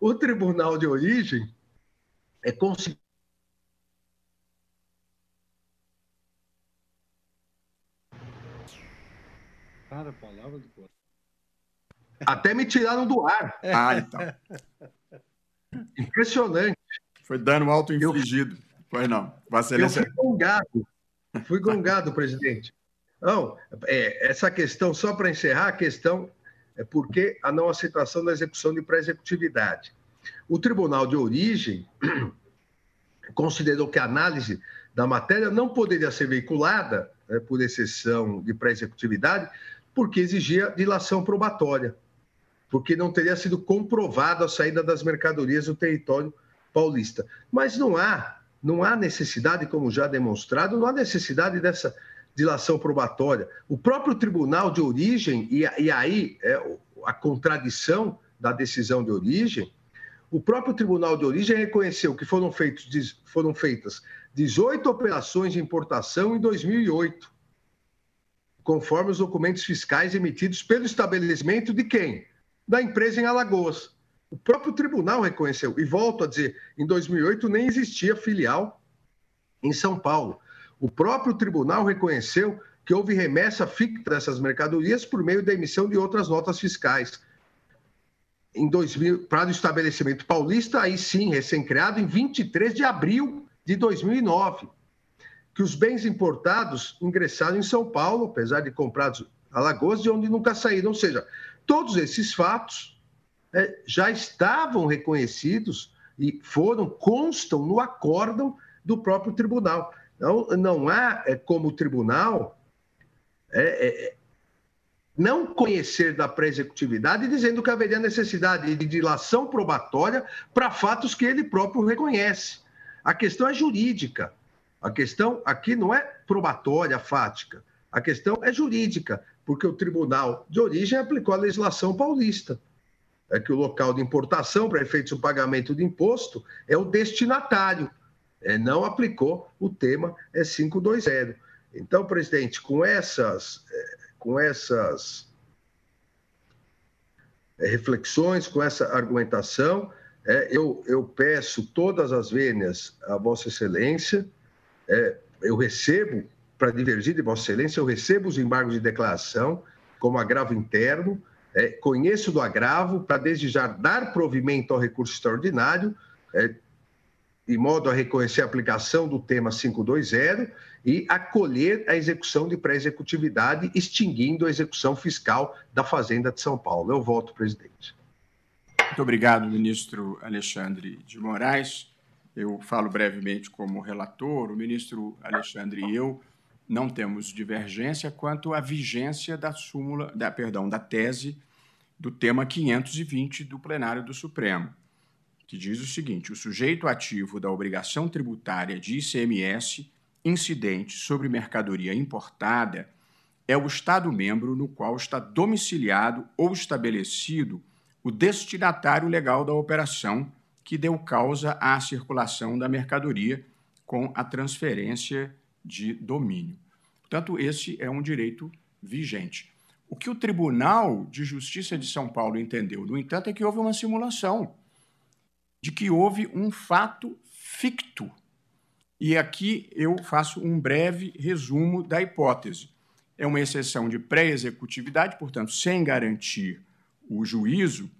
O Tribunal de Origem é considerado Cara, palavra do Até me tiraram do ar. Ah, então. Impressionante. Foi dano auto-infligido. Foi não. Excelência... Eu fui gongado. Fui gongado, presidente. Não, é, essa questão, só para encerrar, a questão é porque a não aceitação da execução de pré-executividade. O Tribunal de Origem considerou que a análise da matéria não poderia ser veiculada, né, por exceção de pré-executividade, porque exigia dilação probatória, porque não teria sido comprovada a saída das mercadorias do território paulista. Mas não há, não há necessidade, como já demonstrado, não há necessidade dessa dilação probatória. O próprio tribunal de origem, e, e aí é a contradição da decisão de origem, o próprio tribunal de origem reconheceu que foram, feitos, foram feitas 18 operações de importação em 2008 conforme os documentos fiscais emitidos pelo estabelecimento de quem? Da empresa em Alagoas. O próprio tribunal reconheceu. E volto a dizer, em 2008 nem existia filial em São Paulo. O próprio tribunal reconheceu que houve remessa fixa dessas mercadorias por meio da emissão de outras notas fiscais. Em 2000, para o estabelecimento paulista, aí sim, recém-criado, em 23 de abril de 2009 que os bens importados ingressaram em São Paulo, apesar de comprados Alagoas, de onde nunca saíram. Ou seja, todos esses fatos é, já estavam reconhecidos e foram, constam no acórdão do próprio tribunal. Então, não há é, como o tribunal é, é não conhecer da pré-executividade, dizendo que haveria necessidade de dilação probatória para fatos que ele próprio reconhece. A questão é jurídica. A questão aqui não é probatória, fática. A questão é jurídica, porque o tribunal de origem aplicou a legislação paulista. É que o local de importação, para efeitos do pagamento de imposto, é o destinatário. É, não aplicou o tema é 520. Então, presidente, com essas, é, com essas é, reflexões, com essa argumentação, é, eu, eu peço todas as vênias a Vossa Excelência é, eu recebo, para divergir de Vossa Excelência, eu recebo os embargos de declaração como agravo interno, é, conheço do agravo para desde já dar provimento ao recurso extraordinário, é, de modo a reconhecer a aplicação do tema 520 e acolher a execução de pré-executividade, extinguindo a execução fiscal da Fazenda de São Paulo. Eu voto, presidente. Muito obrigado, ministro Alexandre de Moraes. Eu falo brevemente como relator. O ministro Alexandre e eu não temos divergência quanto à vigência da súmula, da, perdão, da tese do tema 520 do plenário do Supremo que diz o seguinte: o sujeito ativo da obrigação tributária de ICMS incidente sobre mercadoria importada é o Estado-membro no qual está domiciliado ou estabelecido o destinatário legal da operação que deu causa à circulação da mercadoria com a transferência de domínio. Portanto, esse é um direito vigente. O que o Tribunal de Justiça de São Paulo entendeu, no entanto, é que houve uma simulação de que houve um fato ficto. E aqui eu faço um breve resumo da hipótese. É uma exceção de pré-executividade, portanto, sem garantir o juízo,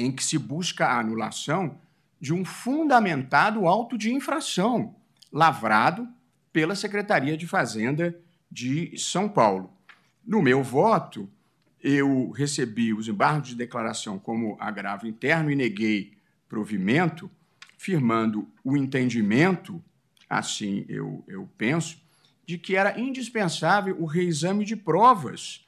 em que se busca a anulação de um fundamentado auto de infração lavrado pela Secretaria de Fazenda de São Paulo. No meu voto, eu recebi os embargos de declaração como agravo interno e neguei provimento, firmando o entendimento, assim eu, eu penso, de que era indispensável o reexame de provas,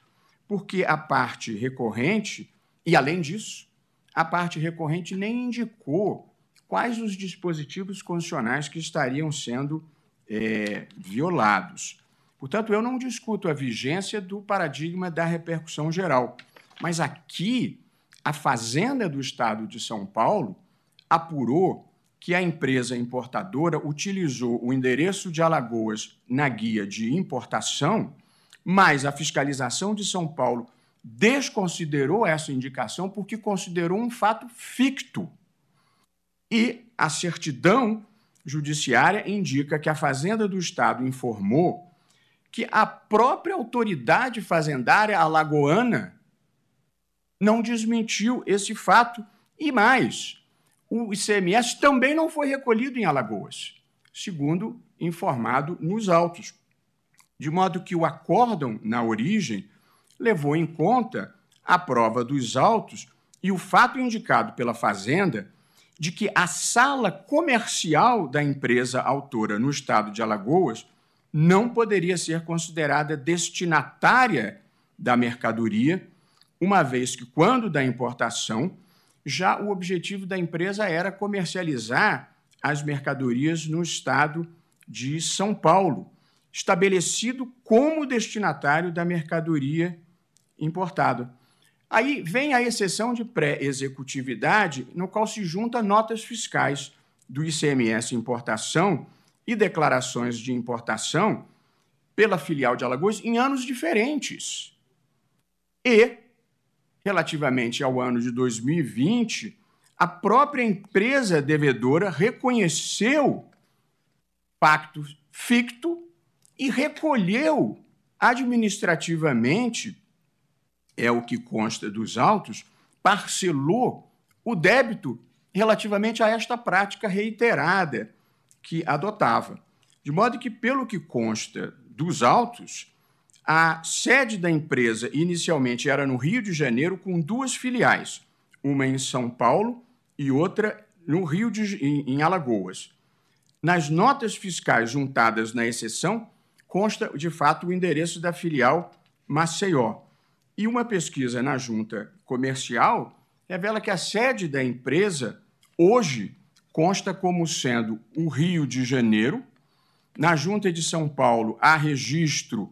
porque a parte recorrente, e além disso, a parte recorrente nem indicou quais os dispositivos constitucionais que estariam sendo é, violados. Portanto, eu não discuto a vigência do paradigma da repercussão geral, mas aqui a Fazenda do Estado de São Paulo apurou que a empresa importadora utilizou o endereço de Alagoas na guia de importação, mas a fiscalização de São Paulo desconsiderou essa indicação porque considerou um fato ficto. E a certidão judiciária indica que a Fazenda do Estado informou que a própria autoridade fazendária alagoana não desmentiu esse fato e mais, o ICMS também não foi recolhido em Alagoas, segundo informado nos autos. De modo que o acórdão, na origem, levou em conta a prova dos autos e o fato indicado pela Fazenda de que a sala comercial da empresa autora no estado de Alagoas não poderia ser considerada destinatária da mercadoria, uma vez que, quando da importação, já o objetivo da empresa era comercializar as mercadorias no estado de São Paulo, estabelecido como destinatário da mercadoria importada. Aí vem a exceção de pré-executividade, no qual se junta notas fiscais do ICMS importação e declarações de importação pela filial de Alagoas em anos diferentes. E relativamente ao ano de 2020, a própria empresa devedora reconheceu pacto ficto e recolheu administrativamente, é o que consta dos autos, parcelou o débito relativamente a esta prática reiterada que adotava. De modo que, pelo que consta dos autos, a sede da empresa inicialmente era no Rio de Janeiro, com duas filiais, uma em São Paulo e outra no Rio de, em, em Alagoas. Nas notas fiscais juntadas na exceção, consta de fato o endereço da filial Maceió. E uma pesquisa na junta comercial revela que a sede da empresa hoje consta como sendo o Rio de Janeiro. Na junta de São Paulo há registro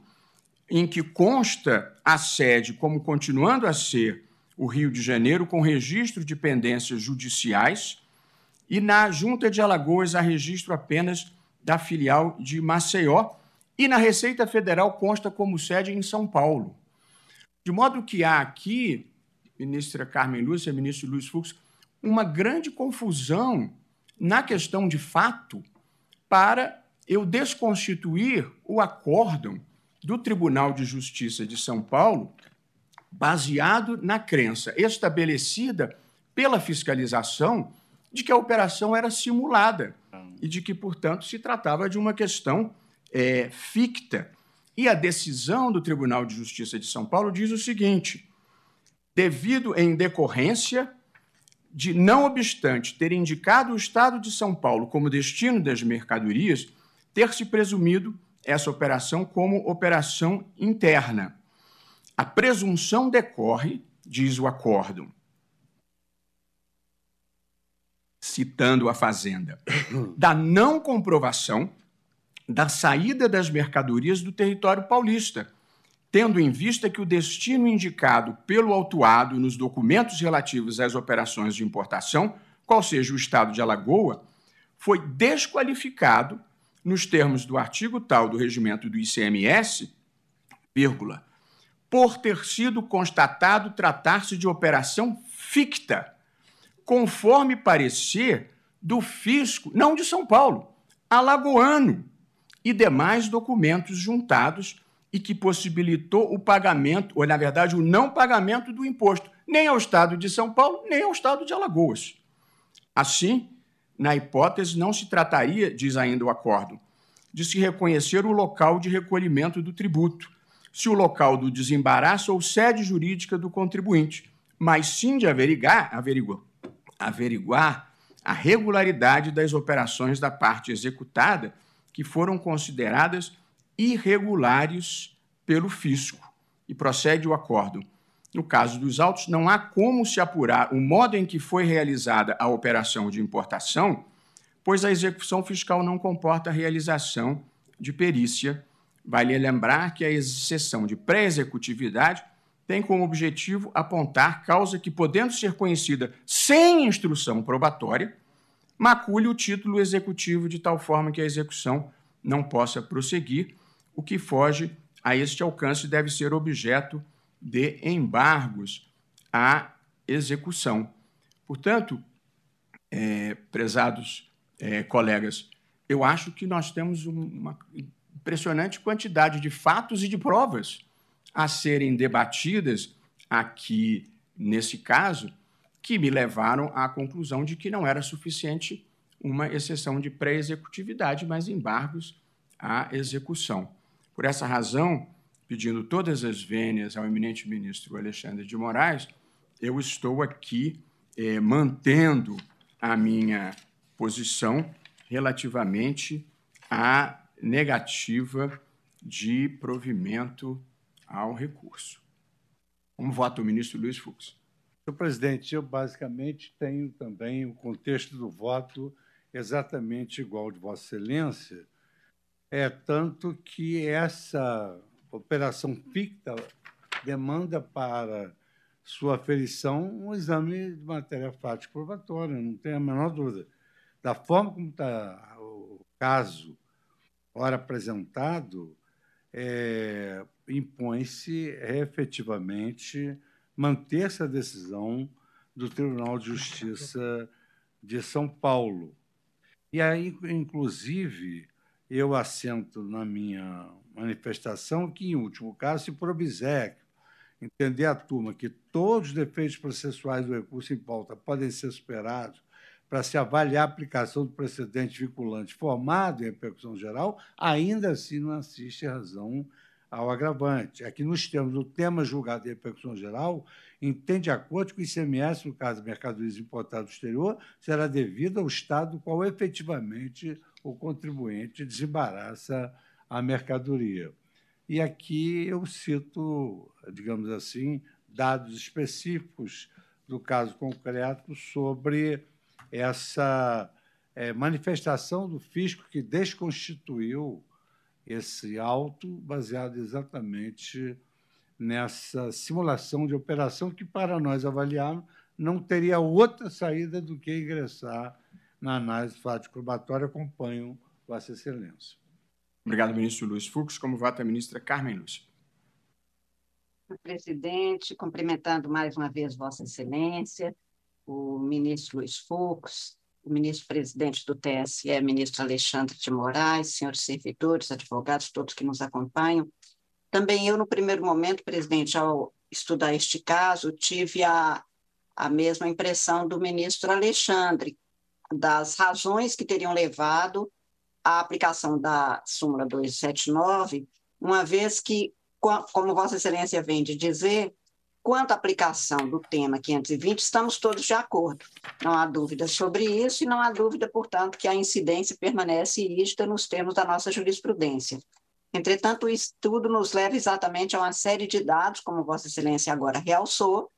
em que consta a sede como continuando a ser o Rio de Janeiro, com registro de pendências judiciais, e na Junta de Alagoas há registro apenas da filial de Maceió, e na Receita Federal consta como sede em São Paulo. De modo que há aqui, ministra Carmen Lúcia, ministro Luiz Fux, uma grande confusão na questão de fato para eu desconstituir o acórdão do Tribunal de Justiça de São Paulo, baseado na crença estabelecida pela fiscalização de que a operação era simulada, e de que, portanto, se tratava de uma questão é, ficta. E a decisão do Tribunal de Justiça de São Paulo diz o seguinte: devido em decorrência de, não obstante ter indicado o Estado de São Paulo como destino das mercadorias, ter se presumido essa operação como operação interna. A presunção decorre, diz o acórdão, citando a Fazenda, da não comprovação da saída das mercadorias do território paulista, tendo em vista que o destino indicado pelo autuado nos documentos relativos às operações de importação, qual seja o estado de Alagoa, foi desqualificado nos termos do artigo tal do regimento do ICMS, vírgula, por ter sido constatado tratar-se de operação ficta, conforme parecer do fisco, não de São Paulo, alagoano, e demais documentos juntados e que possibilitou o pagamento, ou na verdade o não pagamento do imposto, nem ao Estado de São Paulo, nem ao Estado de Alagoas. Assim, na hipótese, não se trataria, diz ainda o acordo, de se reconhecer o local de recolhimento do tributo, se o local do desembaraço ou sede jurídica do contribuinte, mas sim de averiguar, averiguar, averiguar a regularidade das operações da parte executada que foram consideradas irregulares pelo fisco. E procede o acordo. No caso dos autos, não há como se apurar o modo em que foi realizada a operação de importação, pois a execução fiscal não comporta a realização de perícia. Vale lembrar que a exceção de pré-executividade tem como objetivo apontar causa que, podendo ser conhecida sem instrução probatória, macule o título executivo de tal forma que a execução não possa prosseguir, o que foge a este alcance deve ser objeto de embargos à execução. Portanto, é, prezados é, colegas, eu acho que nós temos uma impressionante quantidade de fatos e de provas a serem debatidas aqui nesse caso que me levaram à conclusão de que não era suficiente uma exceção de pré-executividade, mas embargos à execução. Por essa razão, pedindo todas as vênias ao eminente ministro Alexandre de Moraes, eu estou aqui eh, mantendo a minha posição relativamente à negativa de provimento ao recurso. Como vota o ministro Luiz Fux? Senhor presidente, eu basicamente tenho também o contexto do voto exatamente igual de Vossa Excelência, é tanto que essa operação ficta demanda para sua aferição um exame de matéria fática probatória, não tem a menor dúvida. Da forma como está o caso, ora apresentado, é, impõe-se efetivamente manter essa decisão do Tribunal de Justiça de São Paulo. E aí, inclusive, eu assento na minha manifestação que, em último caso, se por obséquio entender a turma que todos os defeitos processuais do recurso em pauta podem ser superados para se avaliar a aplicação do precedente vinculante formado em repercussão geral, ainda assim não assiste razão ao agravante. Aqui, nos termos do tema julgado de repercussão geral, entende de acordo que o ICMS, no caso de mercadorias importadas do exterior, será devido ao Estado qual efetivamente o contribuinte desembaraça a mercadoria. E aqui eu cito, digamos assim, dados específicos do caso concreto sobre essa é, manifestação do fisco que desconstituiu esse auto baseado exatamente nessa simulação de operação que, para nós avaliarmos, não teria outra saída do que ingressar na análise fática probatória. Acompanho Vossa Excelência. Obrigado, ministro Luiz Fux. Como vota a ministra Carmen Lúcia? Presidente, cumprimentando mais uma vez Vossa Excelência, o ministro Luiz Fux, o ministro-presidente do TSE, ministro Alexandre de Moraes, senhores servidores, advogados, todos que nos acompanham. Também eu, no primeiro momento, presidente, ao estudar este caso, tive a, a mesma impressão do ministro Alexandre, das razões que teriam levado à aplicação da súmula 279, uma vez que, como Vossa Excelência vem de dizer, quanto à aplicação do tema 520, estamos todos de acordo. Não há dúvida sobre isso e não há dúvida, portanto, que a incidência permanece rígida nos termos da nossa jurisprudência. Entretanto, o estudo nos leva exatamente a uma série de dados, como Vossa Excelência agora realçou,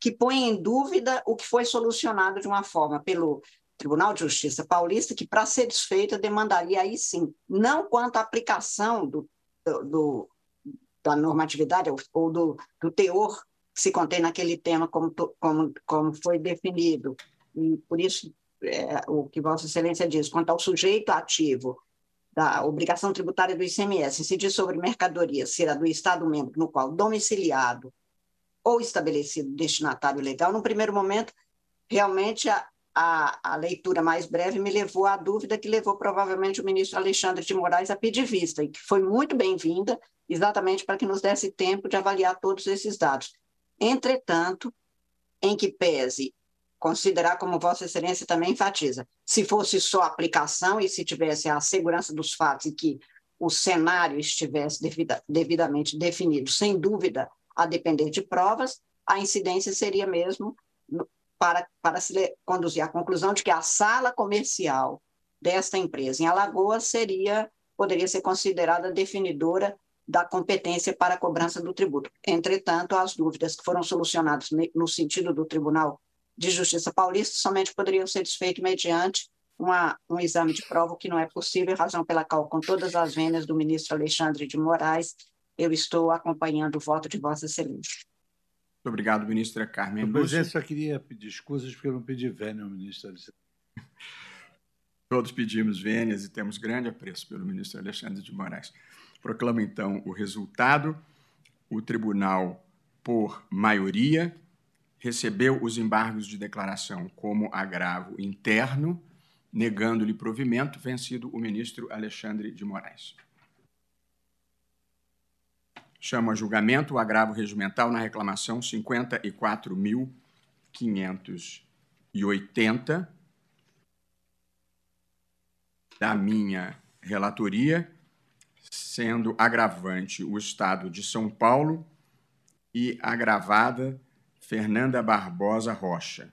que põem em dúvida o que foi solucionado de uma forma pelo Tribunal de Justiça Paulista, que, para ser desfeita, demandaria aí sim, não quanto à aplicação do, do da normatividade ou, do, do, teor se contém naquele tema, como, como, como foi definido. E, por isso, é, o que Vossa Excelência diz, quanto ao sujeito ativo da obrigação tributária do ICMS incidir sobre mercadoria será do Estado-membro no qual domiciliado ou estabelecido destinatário legal, no primeiro momento, realmente a, a, a, leitura mais breve me levou à dúvida que levou provavelmente o ministro Alexandre de Moraes a pedir vista, e que foi muito bem-vinda, exatamente para que nos desse tempo de avaliar todos esses dados. Entretanto, em que pese considerar, como Vossa Excelência também enfatiza, se fosse só aplicação e se tivesse a segurança dos fatos e que o cenário estivesse devida, devidamente definido, sem dúvida, a depender de provas, a incidência seria mesmo para, para se conduzir à conclusão de que a sala comercial desta empresa em Alagoas seria poderia ser considerada definidora da competência para a cobrança do tributo. Entretanto, as dúvidas que foram solucionadas no sentido do Tribunal de Justiça Paulista somente poderiam ser desfeitos mediante uma, um exame de prova, que não é possível, razão pela qual, com todas as vendas do ministro Alexandre de Moraes, eu estou acompanhando o voto de Vossa Excelência. Muito obrigado, ministra Carmen Lúcia. Presidente, só queria pedir desculpas porque eu não pedi vênia ao ministro Alexandre. Todos pedimos vênias e temos grande apreço pelo ministro Alexandre de Moraes. Proclamo, então, o resultado. O tribunal, por maioria, recebeu os embargos de declaração como agravo interno, negando-lhe provimento, vencido o ministro Alexandre de Moraes. Chama a julgamento o agravo regimental na reclamação 54.580 da minha relatoria, sendo agravante o Estado de São Paulo e agravada Fernanda Barbosa Rocha.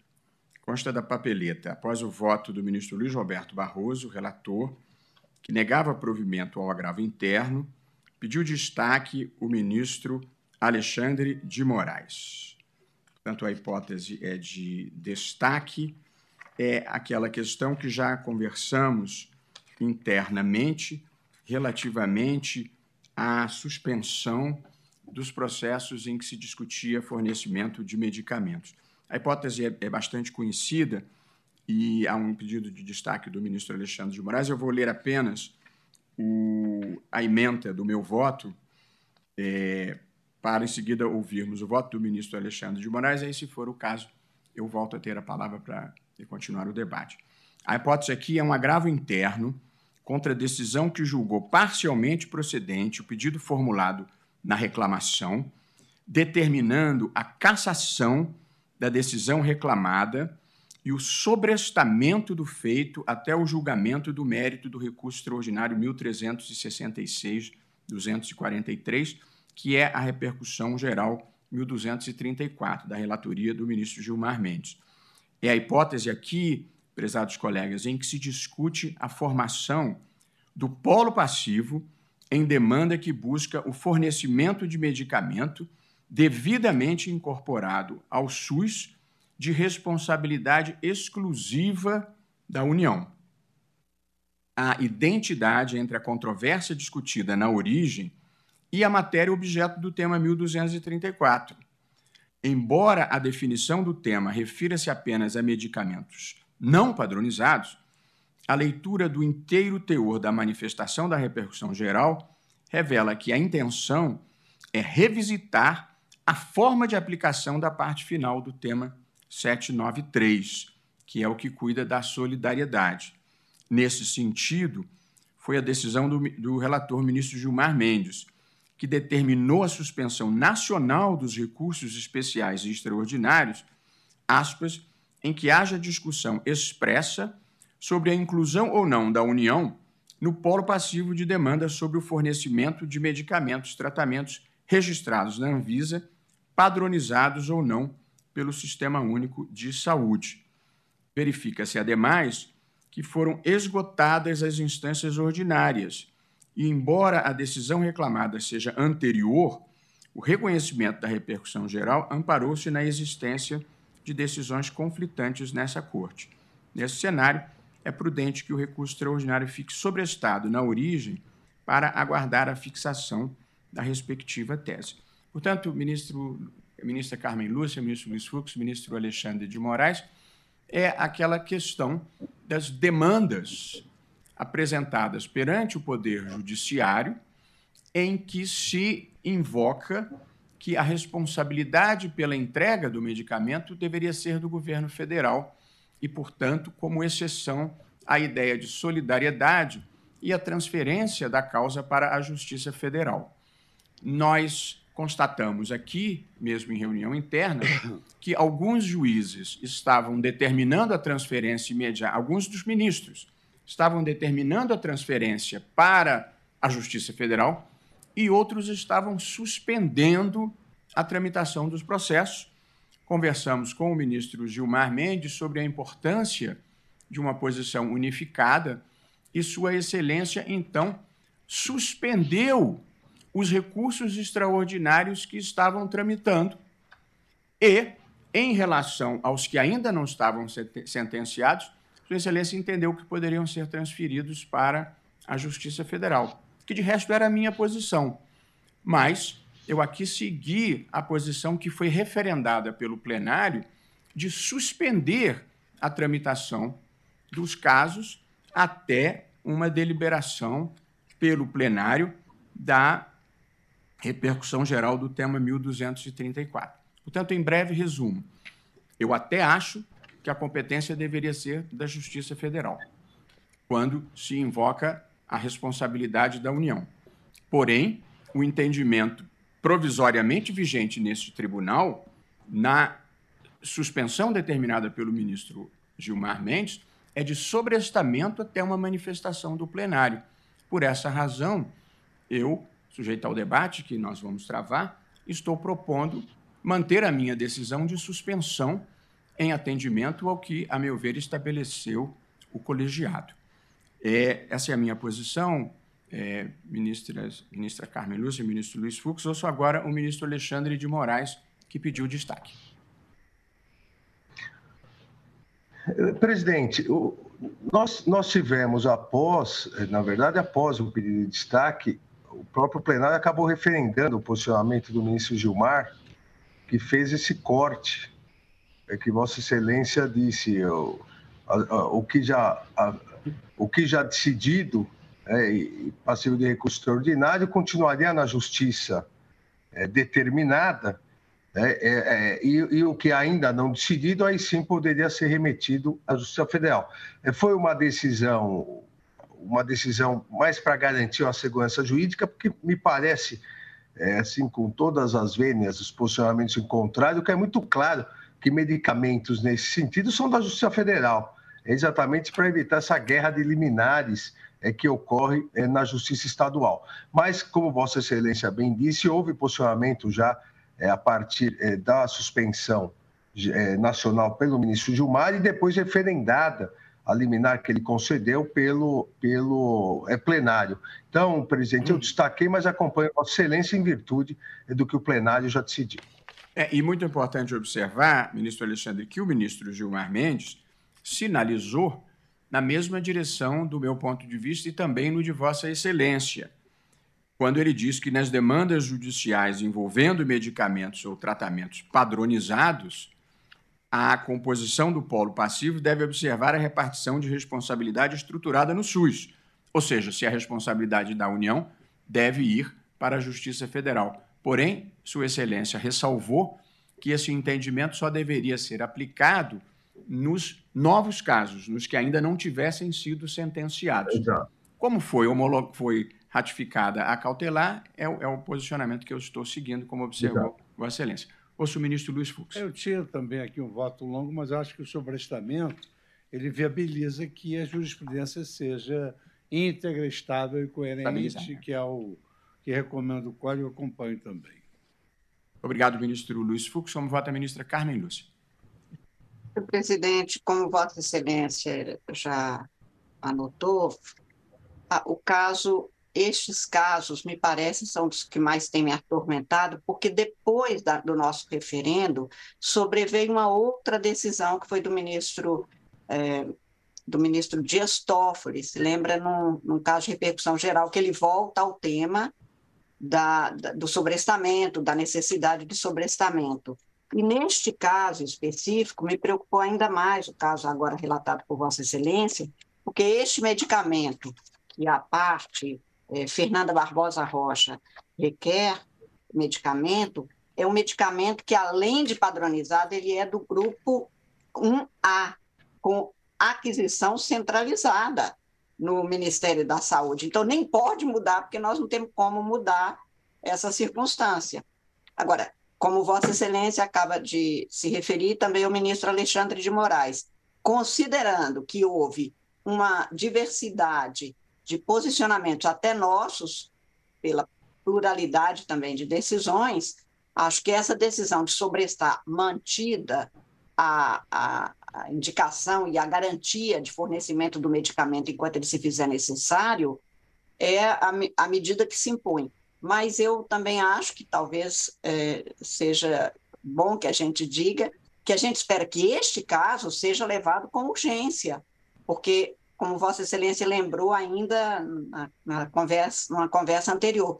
Consta da papeleta, após o voto do ministro Luiz Roberto Barroso, relator, que negava provimento ao agravo interno, pediu destaque o ministro Alexandre de Moraes. Portanto, a hipótese é de destaque, é aquela questão que já conversamos internamente relativamente à suspensão dos processos em que se discutia fornecimento de medicamentos. A hipótese é, é bastante conhecida e há um pedido de destaque do ministro Alexandre de Moraes. Eu vou ler apenas o, a emenda do meu voto, é, para em seguida ouvirmos o voto do ministro Alexandre de Moraes. Aí, se for o caso, eu volto a ter a palavra para continuar o debate. A hipótese aqui é um agravo interno contra a decisão que julgou parcialmente procedente o pedido formulado na reclamação, determinando a cassação da decisão reclamada e o sobrestamento do feito até o julgamento do mérito do recurso extraordinário 1366-243, que é a repercussão geral 1234, da relatoria do ministro Gilmar Mendes. É a hipótese aqui, prezados colegas, em que se discute a formação do polo passivo em demanda que busca o fornecimento de medicamento devidamente incorporado ao SUS de responsabilidade exclusiva da União. A identidade entre a controvérsia discutida na origem e a matéria objeto do tema 1234. Embora a definição do tema refira-se apenas a medicamentos não padronizados, a leitura do inteiro teor da manifestação da repercussão geral revela que a intenção é revisitar a forma de aplicação da parte final do tema 793, que é o que cuida da solidariedade. Nesse sentido, foi a decisão do, do relator ministro Gilmar Mendes, que determinou a suspensão nacional dos recursos especiais e extraordinários, aspas, em que haja discussão expressa sobre a inclusão ou não da União no polo passivo de demanda sobre o fornecimento de medicamentos, tratamentos registrados na Anvisa, padronizados ou não pelo Sistema Único de Saúde. Verifica-se, ademais, que foram esgotadas as instâncias ordinárias e, embora a decisão reclamada seja anterior, o reconhecimento da repercussão geral amparou-se na existência de decisões conflitantes nessa Corte. Nesse cenário, é prudente que o recurso extraordinário fique sobrestado na origem para aguardar a fixação da respectiva tese. Portanto, ministro, ministra Carmen Lúcia, ministro Luiz Fux, ministro Alexandre de Moraes, é aquela questão das demandas apresentadas perante o Poder Judiciário, em que se invoca que a responsabilidade pela entrega do medicamento deveria ser do governo federal e, portanto, como exceção, a ideia de solidariedade e a transferência da causa para a Justiça Federal. Nós constatamos aqui, mesmo em reunião interna, que alguns juízes estavam determinando a transferência imediata, alguns dos ministros estavam determinando a transferência para a Justiça Federal e outros estavam suspendendo a tramitação dos processos. Conversamos com o ministro Gilmar Mendes sobre a importância de uma posição unificada e Sua Excelência, então, suspendeu os recursos extraordinários que estavam tramitando e, em relação aos que ainda não estavam sentenciados, Sua Excelência entendeu que poderiam ser transferidos para a Justiça Federal que de resto era a minha posição. Mas eu aqui segui a posição que foi referendada pelo plenário de suspender a tramitação dos casos até uma deliberação pelo plenário da repercussão geral do tema 1234. Portanto, em breve resumo, eu até acho que a competência deveria ser da Justiça Federal, quando se invoca a responsabilidade da União. Porém, o entendimento provisoriamente vigente neste tribunal, na suspensão determinada pelo ministro Gilmar Mendes, é de sobrestamento até uma manifestação do plenário. Por essa razão, eu, sujeito ao debate que nós vamos travar, estou propondo manter a minha decisão de suspensão em atendimento ao que, a meu ver, estabeleceu o colegiado. É, essa é a minha posição, é, ministra, ministra Carmen Lúcia, ministro Luiz Fux. Sou agora o ministro Alexandre de Moraes, que pediu destaque. Presidente, nós, nós tivemos após, na verdade, após o pedido de destaque, o próprio plenário acabou referendando o posicionamento do ministro Gilmar, que fez esse corte, é que Vossa Excelência disse, o, a, a, o que já a, o que já decidido é, e passivo de recurso extraordinário continuaria na justiça é, determinada né, é, é, e, e, o que ainda não decidido, aí sim poderia ser remetido à Justiça Federal. É, foi uma decisão, uma decisão mais para garantir a segurança jurídica, porque me parece, é, assim, com todas as vênias, os posicionamentos em contrário, que é muito claro que medicamentos nesse sentido são da Justiça Federal exatamente para evitar essa guerra de liminares é, que ocorre é, na Justiça Estadual. Mas, como Vossa Excelência bem disse, houve posicionamento já é, a partir da suspensão nacional pelo ministro Gilmar e depois referendada a liminar que ele concedeu pelo, pelo é, plenário. Então, presidente, eu hum. destaquei, mas acompanho Vossa Excelência em virtude do que o plenário já decidiu. É, e muito importante observar, ministro Alexandre, que o ministro Gilmar Mendes sinalizou na mesma direção do meu ponto de vista e também no de Vossa Excelência, quando ele diz que nas demandas judiciais envolvendo medicamentos ou tratamentos padronizados, a composição do polo passivo deve observar a repartição de responsabilidade estruturada no SUS, ou seja, se a responsabilidade da União deve ir para a Justiça Federal. Porém, Sua Excelência ressalvou que esse entendimento só deveria ser aplicado nos novos casos, nos que ainda não tivessem sido sentenciados. Exato. Como foi, foi ratificada a cautelar, é o, é o, posicionamento que eu estou seguindo, como observou Exato. Vossa Excelência. Ouço o ministro Luiz Fux. Eu tinha também aqui um voto longo, mas acho que o sobrestamento ele viabiliza que a jurisprudência seja íntegra, estável e coerente, que é o que recomendo o código, acompanho também. Obrigado, ministro Luiz Fux. Como vota a ministra Carmen Lúcia? Presidente, como Vossa Excelência já anotou, o caso, estes casos, me parece, são os que mais têm me atormentado, porque depois da, do nosso referendo, sobreveio uma outra decisão que foi do ministro é, do ministro Dias Toffoli, se lembra num, num, caso de repercussão geral, que ele volta ao tema da, da, do sobrestamento, da necessidade de sobrestamento. E neste caso específico, me preocupou ainda mais o caso agora relatado por Vossa Excelência, porque este medicamento, que a parte eh, Fernanda Barbosa Rocha requer medicamento, é um medicamento que, além de padronizado, ele é do grupo 1A, com aquisição centralizada no Ministério da Saúde. Então, nem pode mudar, porque nós não temos como mudar essa circunstância. Agora, como Vossa Excelência acaba de se referir, também o ministro Alexandre de Moraes, considerando que houve uma diversidade de posicionamentos, até nossos, pela pluralidade também de decisões, acho que essa decisão de sobrestar mantida a, a, a, indicação e a garantia de fornecimento do medicamento enquanto ele se fizer necessário é a, a medida que se impõe mas eu também acho que talvez é, seja bom que a gente diga que a gente espera que este caso seja levado com urgência, porque, como Vossa Excelência lembrou ainda na, na conversa, numa conversa anterior,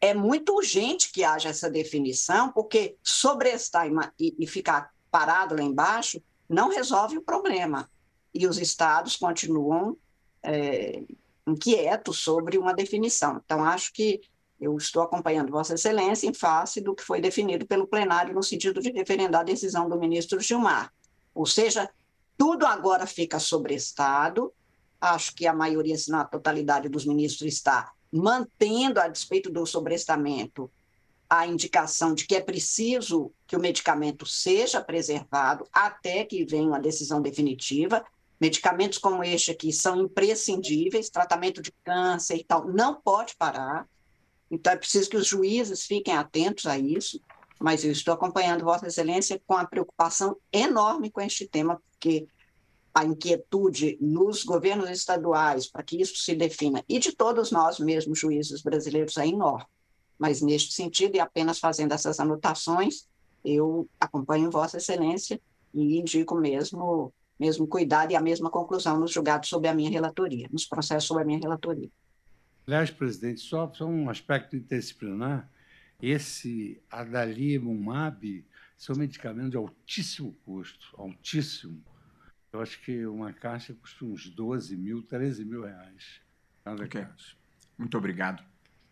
é muito urgente que haja essa definição, porque sobrestar e, e ficar parado lá embaixo não resolve o problema. E os estados continuam é, inquietos sobre uma definição. Então, acho que eu estou acompanhando Vossa Excelência em face do que foi definido pelo plenário no sentido de referendar a decisão do ministro Gilmar. Ou seja, tudo agora fica sobre Estado. Acho que a maioria, se não a totalidade dos ministros, está mantendo, a despeito do sobrestamento, a indicação de que é preciso que o medicamento seja preservado até que venha uma decisão definitiva. Medicamentos como este aqui são imprescindíveis, tratamento de câncer e tal, não pode parar. Então, é preciso que os juízes fiquem atentos a isso, mas eu estou acompanhando Vossa Excelência com a preocupação enorme com este tema, porque a inquietude nos governos estaduais para que isso se defina, e de todos nós mesmos, juízes brasileiros, é enorme. Mas, neste sentido, e apenas fazendo essas anotações, eu acompanho Vossa Excelência e indico mesmo, mesmo cuidado e a mesma conclusão nos julgados sob a minha relatoria, nos processos sob a minha relatoria. Aliás, presidente, só, só um aspecto interdisciplinar. Esse adalimumab são medicamentos de altíssimo custo, altíssimo. Eu acho que uma caixa custa uns 12 mil, 13 mil reais. Cada okay. caixa. Muito obrigado,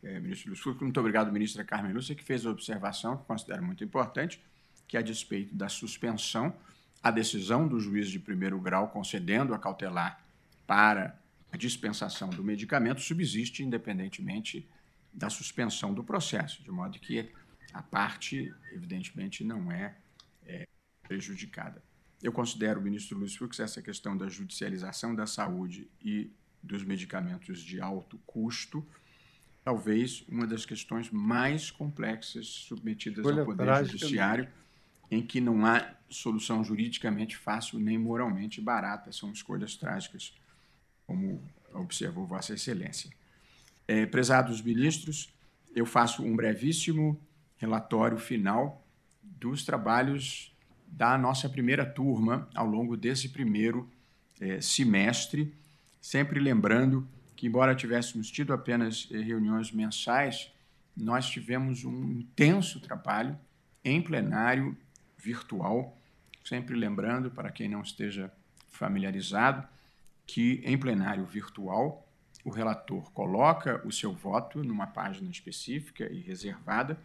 é, ministro Luiz Furco. Muito obrigado, ministra Carmen Lúcia, que fez a observação, que considero muito importante, que a despeito da suspensão, a decisão do juiz de primeiro grau concedendo a cautelar para a dispensação do medicamento subsiste independentemente da suspensão do processo, de modo que a parte, evidentemente, não é, é prejudicada. Eu considero, ministro Luiz Fux, essa questão da judicialização da saúde e dos medicamentos de alto custo, talvez uma das questões mais complexas submetidas Olha, ao Poder Judiciário, em que não há solução juridicamente fácil nem moralmente barata, são escolhas trágicas como observou Vossa Excelência. É, prezados ministros, eu faço um brevíssimo relatório final dos trabalhos da nossa primeira turma ao longo desse primeiro é, semestre, sempre lembrando que, embora tivéssemos tido apenas é, reuniões mensais, nós tivemos um intenso trabalho em plenário virtual, sempre lembrando, para quem não esteja familiarizado, que, em plenário virtual, o relator coloca o seu voto numa página específica e reservada,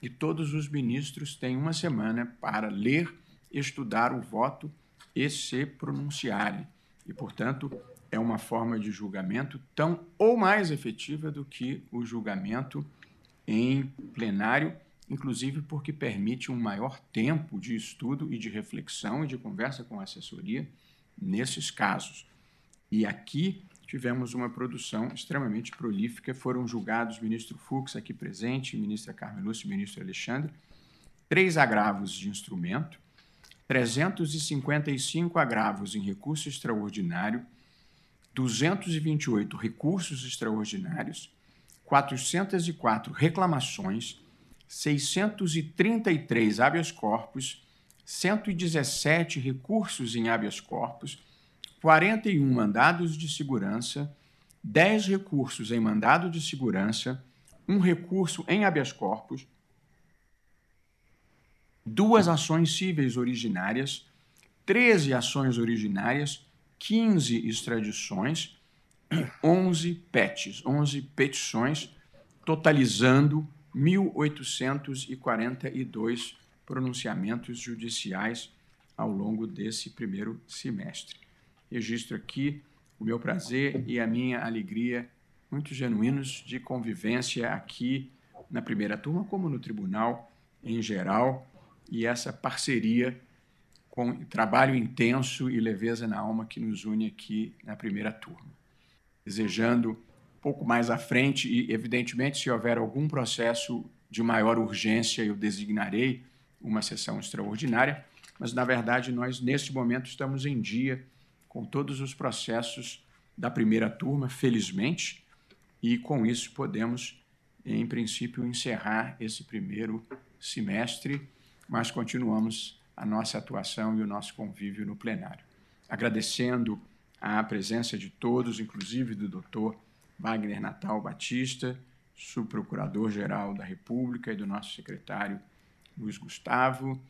e todos os ministros têm uma semana para ler, estudar o voto e se pronunciarem. E, portanto, é uma forma de julgamento tão ou mais efetiva do que o julgamento em plenário, inclusive porque permite um maior tempo de estudo e de reflexão e de conversa com a assessoria nesses casos. E aqui tivemos uma produção extremamente prolífica. Foram julgados ministro Fux, aqui presente, ministra Carmen Lúcia e ministro Alexandre, três agravos de instrumento, 355 agravos em recurso extraordinário, 228 recursos extraordinários, 404 reclamações, 633 habeas corpus, 117 recursos em habeas corpus, 41 mandados de segurança, 10 recursos em mandado de segurança, um recurso em habeas corpus, duas ações cíveis originárias, 13 ações originárias, 15 extradições e 11 PETs, 11 petições, totalizando 1.842 pronunciamentos judiciais ao longo desse primeiro semestre. Registro aqui o meu prazer e a minha alegria muito genuínos de convivência aqui na primeira turma, como no tribunal em geral, e essa parceria com trabalho intenso e leveza na alma que nos une aqui na primeira turma. Desejando um pouco mais à frente, e evidentemente, se houver algum processo de maior urgência, eu designarei uma sessão extraordinária, mas na verdade nós, neste momento, estamos em dia com todos os processos da primeira turma, felizmente, e com isso podemos, em princípio, encerrar esse primeiro semestre mas continuamos a nossa atuação e o nosso convívio no plenário. Agradecendo a presença de todos, inclusive do doutor Wagner Natal Batista, subprocurador-geral da República, e do nosso secretário Luiz Gustavo,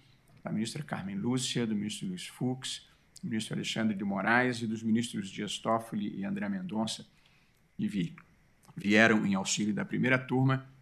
da ministra Carmen Lúcia, do ministro Luiz Fux, ministro Alexandre de Moraes e dos ministros Dias Toffoli e André Mendonça, que vieram em auxílio da primeira turma